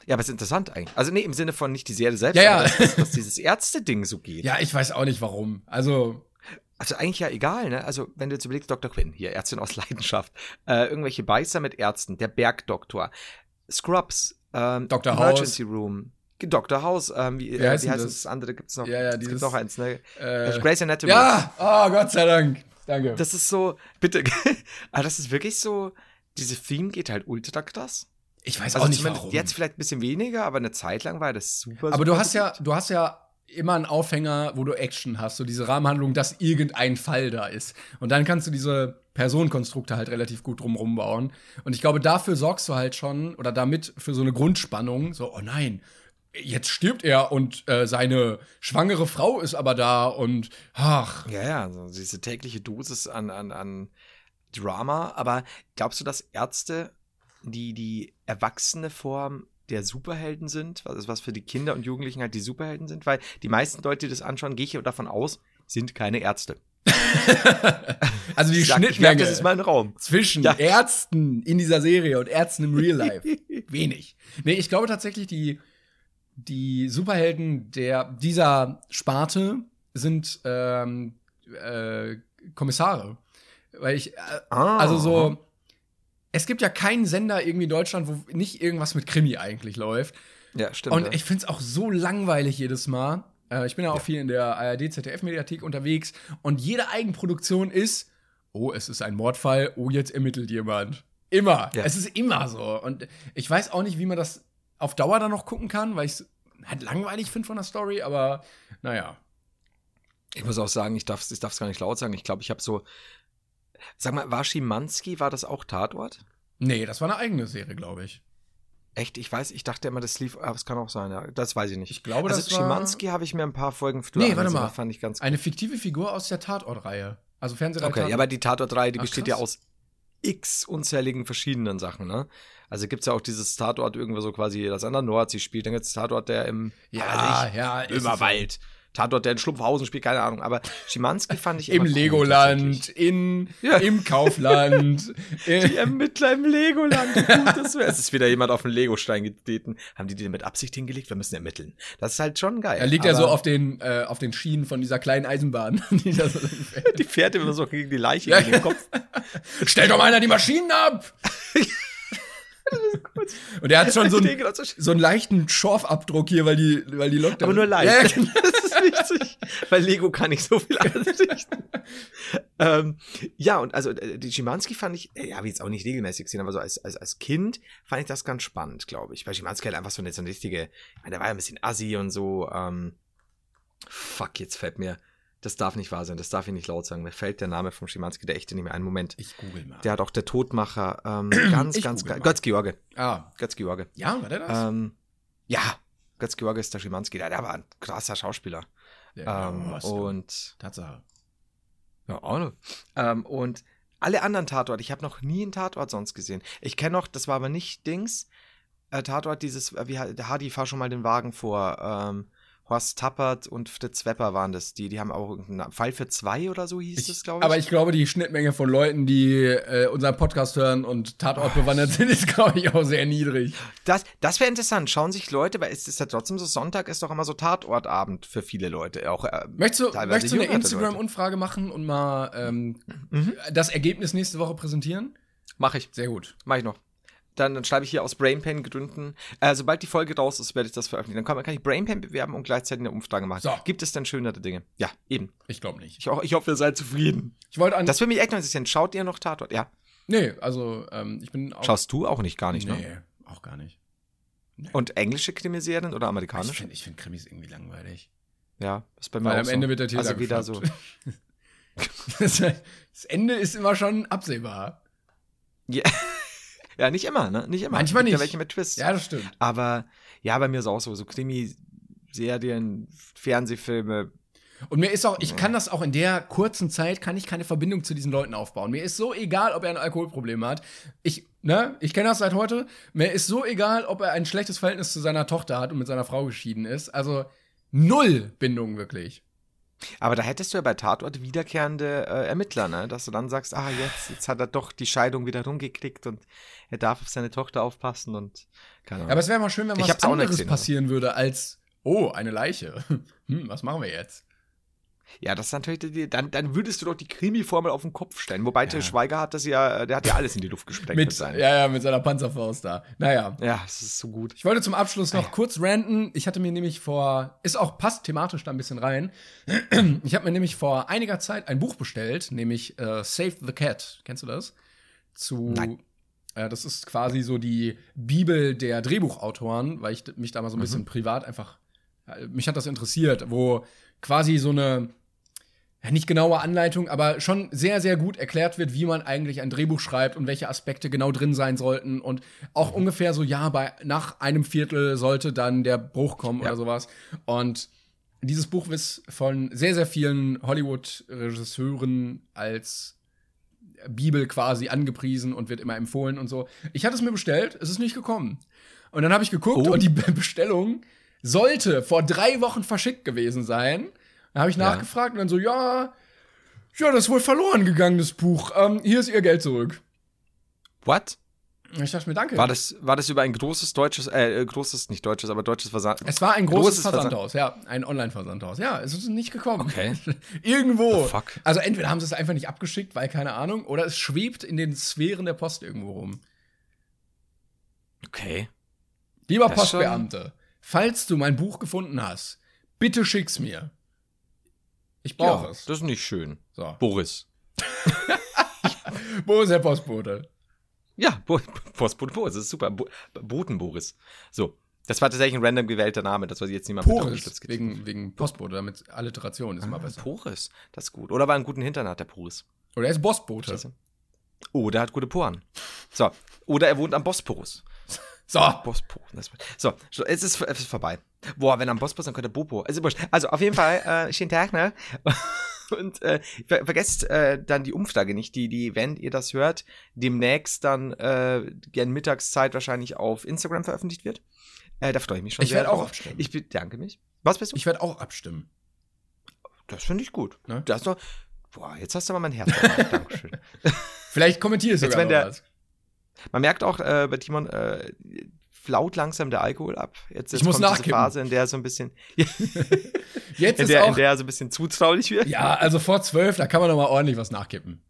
Ja, aber es ist interessant eigentlich. Also nee, im Sinne von nicht die Serie selbst, Ja, ja. dass, dass dieses Ärzte-Ding so geht. Ja, ich weiß auch nicht warum. Also, Also eigentlich ja egal, ne? Also wenn du jetzt überlegst, Dr. Quinn, hier Ärztin aus Leidenschaft, äh, irgendwelche Beißer mit Ärzten, der Bergdoktor, Scrubs, ähm, Dr. Emergency Room, Dr. House, ähm, wie, Wie äh, heißt wie heißt das? das andere? Gibt's noch? Ja, ja, es dieses- gibt noch eins, ne? äh, Äh, Grey's Anatomy. ja, oh Gott sei Dank. Danke. Das ist so, bitte, aber das ist wirklich so, diese Theme geht halt ultra krass. ich weiß Also auch nicht warum. jetzt vielleicht ein bisschen weniger, aber eine Zeit lang war das super, Aber super du hast ja, beliebt. du hast ja immer einen Aufhänger, wo du Action hast, so diese Rahmenhandlung, dass irgendein Fall da ist. Und dann kannst du diese Personenkonstrukte halt relativ gut drumherum bauen. Und ich glaube, dafür sorgst du halt schon, oder damit für so eine Grundspannung, so, oh nein, jetzt stirbt er und äh, seine schwangere Frau ist aber da und ach. Ja, ja, so diese tägliche Dosis an, an, an Drama. Aber glaubst du, dass Ärzte die, die erwachsene Form der Superhelden sind, was, was für die Kinder und Jugendlichen halt die Superhelden sind? Weil die meisten Leute, die das anschauen, gehe ich davon aus, sind keine Ärzte. also die Ich sag, Schnittmenge das ist mal ein Raum. zwischen Ja. Ärzten in dieser Serie und Ärzten im Real Life wenig. Nee, ich glaube tatsächlich, die, die Superhelden der, dieser Sparte sind ähm, äh, Kommissare. Weil ich, äh, Ah, also so, es gibt ja keinen Sender irgendwie in Deutschland, wo nicht irgendwas mit Krimi eigentlich läuft. Ja, stimmt. Und ja. ich finde es auch so langweilig jedes Mal. Äh, ich bin ja auch Ja. viel in der ARD-ZDF-Mediathek unterwegs und jede Eigenproduktion ist, oh, es ist ein Mordfall, oh, jetzt ermittelt jemand. Immer. Ja. Es ist immer so. Und ich weiß auch nicht, wie man das auf Dauer dann noch gucken kann, weil ich es halt langweilig finde von der Story, aber naja. Ich muss auch sagen, ich darf es ich darf's gar nicht laut sagen. Ich glaube, ich habe so. Sag mal, war Schimanski, war das auch Tatort? Nee, das war eine eigene Serie, glaube ich. Echt? Ich weiß, ich dachte immer, das lief, aber es kann auch sein, ja. Das weiß ich nicht. Ich glaube, also das war- Schimanski habe ich mir ein paar Folgen früher Nee, warte mal. fand ich ganz Eine fiktive Figur aus der Tatort-Reihe. Also Fernsehreihe. Okay, ja, aber die Tatort-Reihe, die Ach, besteht krass. ja aus x unzähligen verschiedenen Sachen, ne? Also gibt's ja auch dieses Tatort irgendwo so quasi, das an der Nordsee spielt, dann gibt's Tatort, der im Ja, ich, ja, ist es Böhmerwald. Tatort, der in Schlumpfhausen spielt, keine Ahnung. Aber Schimanski fand ich Im immer cool, Legoland, in, Ja. im Kaufland. äh, Die Ermittler im Legoland. wie gut das. Es ist wieder jemand auf den Legostein getreten. Haben die den mit Absicht hingelegt? Wir müssen ermitteln. Das ist halt schon geil. Er liegt ja so auf den, äh, auf den Schienen von dieser kleinen Eisenbahn. die da so fährt. Die fährt immer so gegen die Leiche Ja, in den Kopf. Stellt doch mal einer die Maschinen ab! Und er hat schon so einen, so einen leichten Schorfabdruck hier, weil die, weil die Lockdown. Aber nur leicht. Ja, genau. Wichtig. Weil Lego kann nicht so viel anrichten. ähm, ja, und also äh, die Schimanski fand ich, äh, ja, habe ich jetzt auch nicht regelmäßig gesehen, aber so als, als, als Kind fand ich das ganz spannend, glaube ich. Weil Schimanski halt einfach so eine, so eine richtige, ich meine, der war ja ein bisschen assi und so. Ähm, fuck, jetzt fällt mir, das darf nicht wahr sein, das darf ich nicht laut sagen. Mir fällt der Name von Schimanski, der echte, nicht mehr einen Moment. Ich google mal. Der hat auch der Todmacher, ähm, ganz, Ich ganz geil. mal. Götz-George. ah, Götz-George. ja, war der das? Ähm, ja, Götz-George ist der. Der, war ein krasser Schauspieler. Ja, Ähm, was- und Tatsache. ja, auch noch. Ähm, und alle anderen Tatort, ich habe noch nie einen Tatort sonst gesehen. Ich kenne noch, das war aber nicht Dings, äh, Tatort, dieses, äh, wie Hardy, fahr schon mal den Wagen vor. Ähm, Horst Tappert und Fritz Wepper waren das. Die, die haben auch irgendeinen Fall für zwei oder so hieß das, glaube ich. aber ich glaube, die Schnittmenge von Leuten, die äh, unseren Podcast hören und Tatort bewandert sind, ist, glaube ich, auch sehr niedrig. Das, das wäre interessant. Schauen sich Leute, weil es ist ja trotzdem so, Sonntag ist doch immer so Tatortabend für viele Leute. Auch, äh, Möchtest du, möchtest du eine. Instagram-Umfrage machen und mal ähm, Mhm. das Ergebnis nächste Woche präsentieren? Mach ich. Sehr gut. Mach ich noch. Dann, dann schreibe ich hier aus Brainpan Gründen. Äh, sobald die Folge raus ist, werde ich das veröffentlichen. Dann kann, kann ich Brainpan bewerben und gleichzeitig eine Umfrage machen. So. Gibt es denn schönere Dinge? Ja, eben. Ich glaube nicht. Ich, ich hoffe, ihr seid zufrieden. Ich wollte an. Das würde mich echt noch interessieren. Schaut ihr noch Tatort? Ja. nee, also ähm, ich bin auch. Schaust du auch nicht, gar nicht, nee, ne? auch gar nicht. Und englische Krimiserien oder Ich amerikanische? finde ich find Krimis irgendwie langweilig. Ja, ist bei mir Weil auch am so. Ende wird der Täter Also wieder so. das, das Ende ist immer schon absehbar. Ja, ja nicht immer, ne? Nicht immer. Manchmal Gibt Ja nicht. welche mit Twists. Ja, das stimmt. Aber ja, bei mir ist auch so. So Krimiserien, Fernsehfilme. Und mir ist auch, ich kann das auch in der kurzen Zeit, kann ich keine Verbindung zu diesen Leuten aufbauen. Mir ist so egal, ob er ein Alkoholproblem hat. Ich, ne, ich kenne das seit heute. Mir ist so egal, ob er ein schlechtes Verhältnis zu seiner Tochter hat und mit seiner Frau geschieden ist. Also null Bindung wirklich. Aber da hättest du ja bei Tatort wiederkehrende äh, Ermittler, ne? Dass du dann sagst, ah, jetzt, jetzt hat er doch die Scheidung wieder rumgekriegt und er darf auf seine Tochter aufpassen und keine Ahnung. Aber es wäre mal schön, wenn was anderes gesehen, passieren würde als, oh, eine Leiche. Hm, was machen wir jetzt? Ja, das ist natürlich, die, dann, dann würdest du doch die Krimi-Formel auf den Kopf stellen. Wobei Til Schweiger hat das ja, der hat ja alles in die Luft gesprengt mit, Mit, seinen. ja, ja, mit seiner Panzerfaust da. Naja. ja, es ist so gut. Ich wollte zum Abschluss noch Ah, ja. kurz ranten. Ich hatte mir nämlich vor, ist auch passt thematisch da ein bisschen rein. Ich habe mir nämlich vor einiger Zeit ein Buch bestellt, nämlich äh, Save the Cat. Kennst du das? Zu, Nein. Äh, das ist quasi so die Bibel der Drehbuchautoren, weil ich mich da mal so ein bisschen privat einfach mich hat das interessiert, wo quasi so eine ja, nicht genaue Anleitung, aber schon sehr, sehr gut erklärt wird, wie man eigentlich ein Drehbuch schreibt und welche Aspekte genau drin sein sollten. Und auch ungefähr so, ja, bei, nach einem Viertel sollte dann der Bruch kommen Ja. oder sowas. Und dieses Buch ist von sehr, sehr vielen Hollywood-Regisseuren als Bibel quasi angepriesen und wird immer empfohlen und so. Ich hatte es mir bestellt, es ist nicht gekommen. Und dann habe ich geguckt Oh. und die Be- Bestellung sollte vor drei Wochen verschickt gewesen sein. Da habe ich Ja. nachgefragt und dann so, ja, ja, das ist wohl verloren gegangen, das Buch. Ähm, hier ist Ihr Geld zurück. What? Ich dachte mir, danke. War das, war das über ein großes deutsches, äh, großes, nicht deutsches, aber deutsches Versand? es war ein großes, Großes Versand- Versandhaus, ja, ein Online-Versandhaus. Ja, es ist nicht gekommen. Okay. irgendwo. Fuck? Also entweder haben sie es einfach nicht abgeschickt, weil keine Ahnung, oder es schwebt in den Sphären der Post irgendwo rum. Okay. Lieber Das schon- Postbeamte, falls du mein Buch gefunden hast, bitte schick's mir. Ich brauche Ja, es. das ist nicht schön. So. Boris. Wo ist der Postbote? Ja, Bo Postbote Boris, das ist super. Bo Boten Boris. So. Das war tatsächlich ein random gewählter Name, das war jetzt niemand getippt. wegen, wegen Postbote, damit Alliteration ist immer Ah, besser. Poris, das ist gut. Oder war einen guten Hintern hat der Poris. Oder er ist Bossbote. Du? Oder er hat gute Poren. So. Oder er wohnt am Bosporus. So, Bosporus. so, es ist, es ist vorbei. Boah, wenn am Bosporus, dann könnte Bopo. Also, also auf jeden Fall, äh, schönen Tag, ne? Und äh, ver vergesst äh, dann die Umfrage nicht, die, die, wenn ihr das hört, demnächst dann äh, gern Mittagszeit wahrscheinlich auf Instagram veröffentlicht wird. Äh, da freue ich mich schon Ich sehr werd auch abstimmen. Ich bedanke mich. Was bist du? ich werde auch abstimmen. das finde ich gut. Ne? Das doch, boah, jetzt hast du mal mein Herz. Dankeschön. Vielleicht kommentiere ich Jetzt, sogar wenn noch der- was. Man merkt auch äh, bei Timon, äh, flaut langsam der Alkohol ab. Jetzt, jetzt Ich muss kommt diese nachkippen. Phase, in der er so ein bisschen, Jetzt in der, in auch, der er so ein bisschen zutraulich wird. ja, also vor zwölf, da kann man noch mal ordentlich was nachkippen.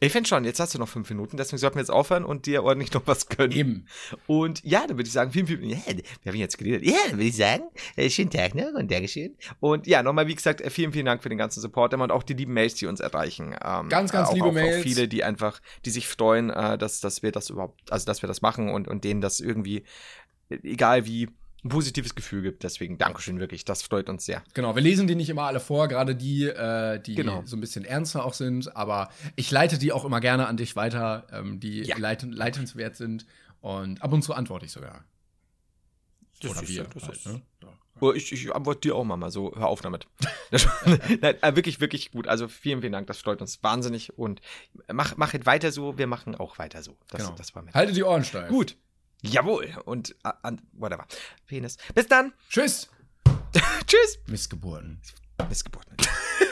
Ich finde schon, jetzt hast du noch fünf Minuten, deswegen sollten wir jetzt aufhören und dir ordentlich noch was gönnen. Eben. Und ja, dann würde ich sagen, vielen, vielen, ja, wir haben jetzt geredet. Ja, dann würde ich sagen, äh, schönen Tag, ne? Und Dankeschön. Und ja, nochmal, wie gesagt, äh, vielen, vielen Dank für den ganzen Support immer und auch die lieben Mails, die uns erreichen. Ähm, Ganz, ganz äh, auch, liebe auch, Mails. Auch viele, die einfach, die sich freuen, äh, dass, dass wir das überhaupt, also dass wir das machen und, und denen das irgendwie, egal wie, ein positives Gefühl gibt. Deswegen Dankeschön wirklich, das freut uns sehr. Genau, wir lesen die nicht immer alle vor, gerade die, äh, die Genau. so ein bisschen ernster auch sind, aber ich leite die auch immer gerne an dich weiter, ähm, die Ja. leiten, leitenswert sind und ab und zu antworte ich sogar. Oder ist wir. das halt, ist- ne? Oh, ich, ich antworte dir auch mal, mal so, hör auf damit. Nein, äh, wirklich, wirklich gut. Also vielen, vielen Dank, das freut uns wahnsinnig und mach, mach weiter so, wir machen auch weiter so. Das, Genau. das war mit. Halte die Ohren steif. Gut. Jawohl. Und an, whatever. Penis. Bis dann. Tschüss. Tschüss. Missgeburten. Missgeburten.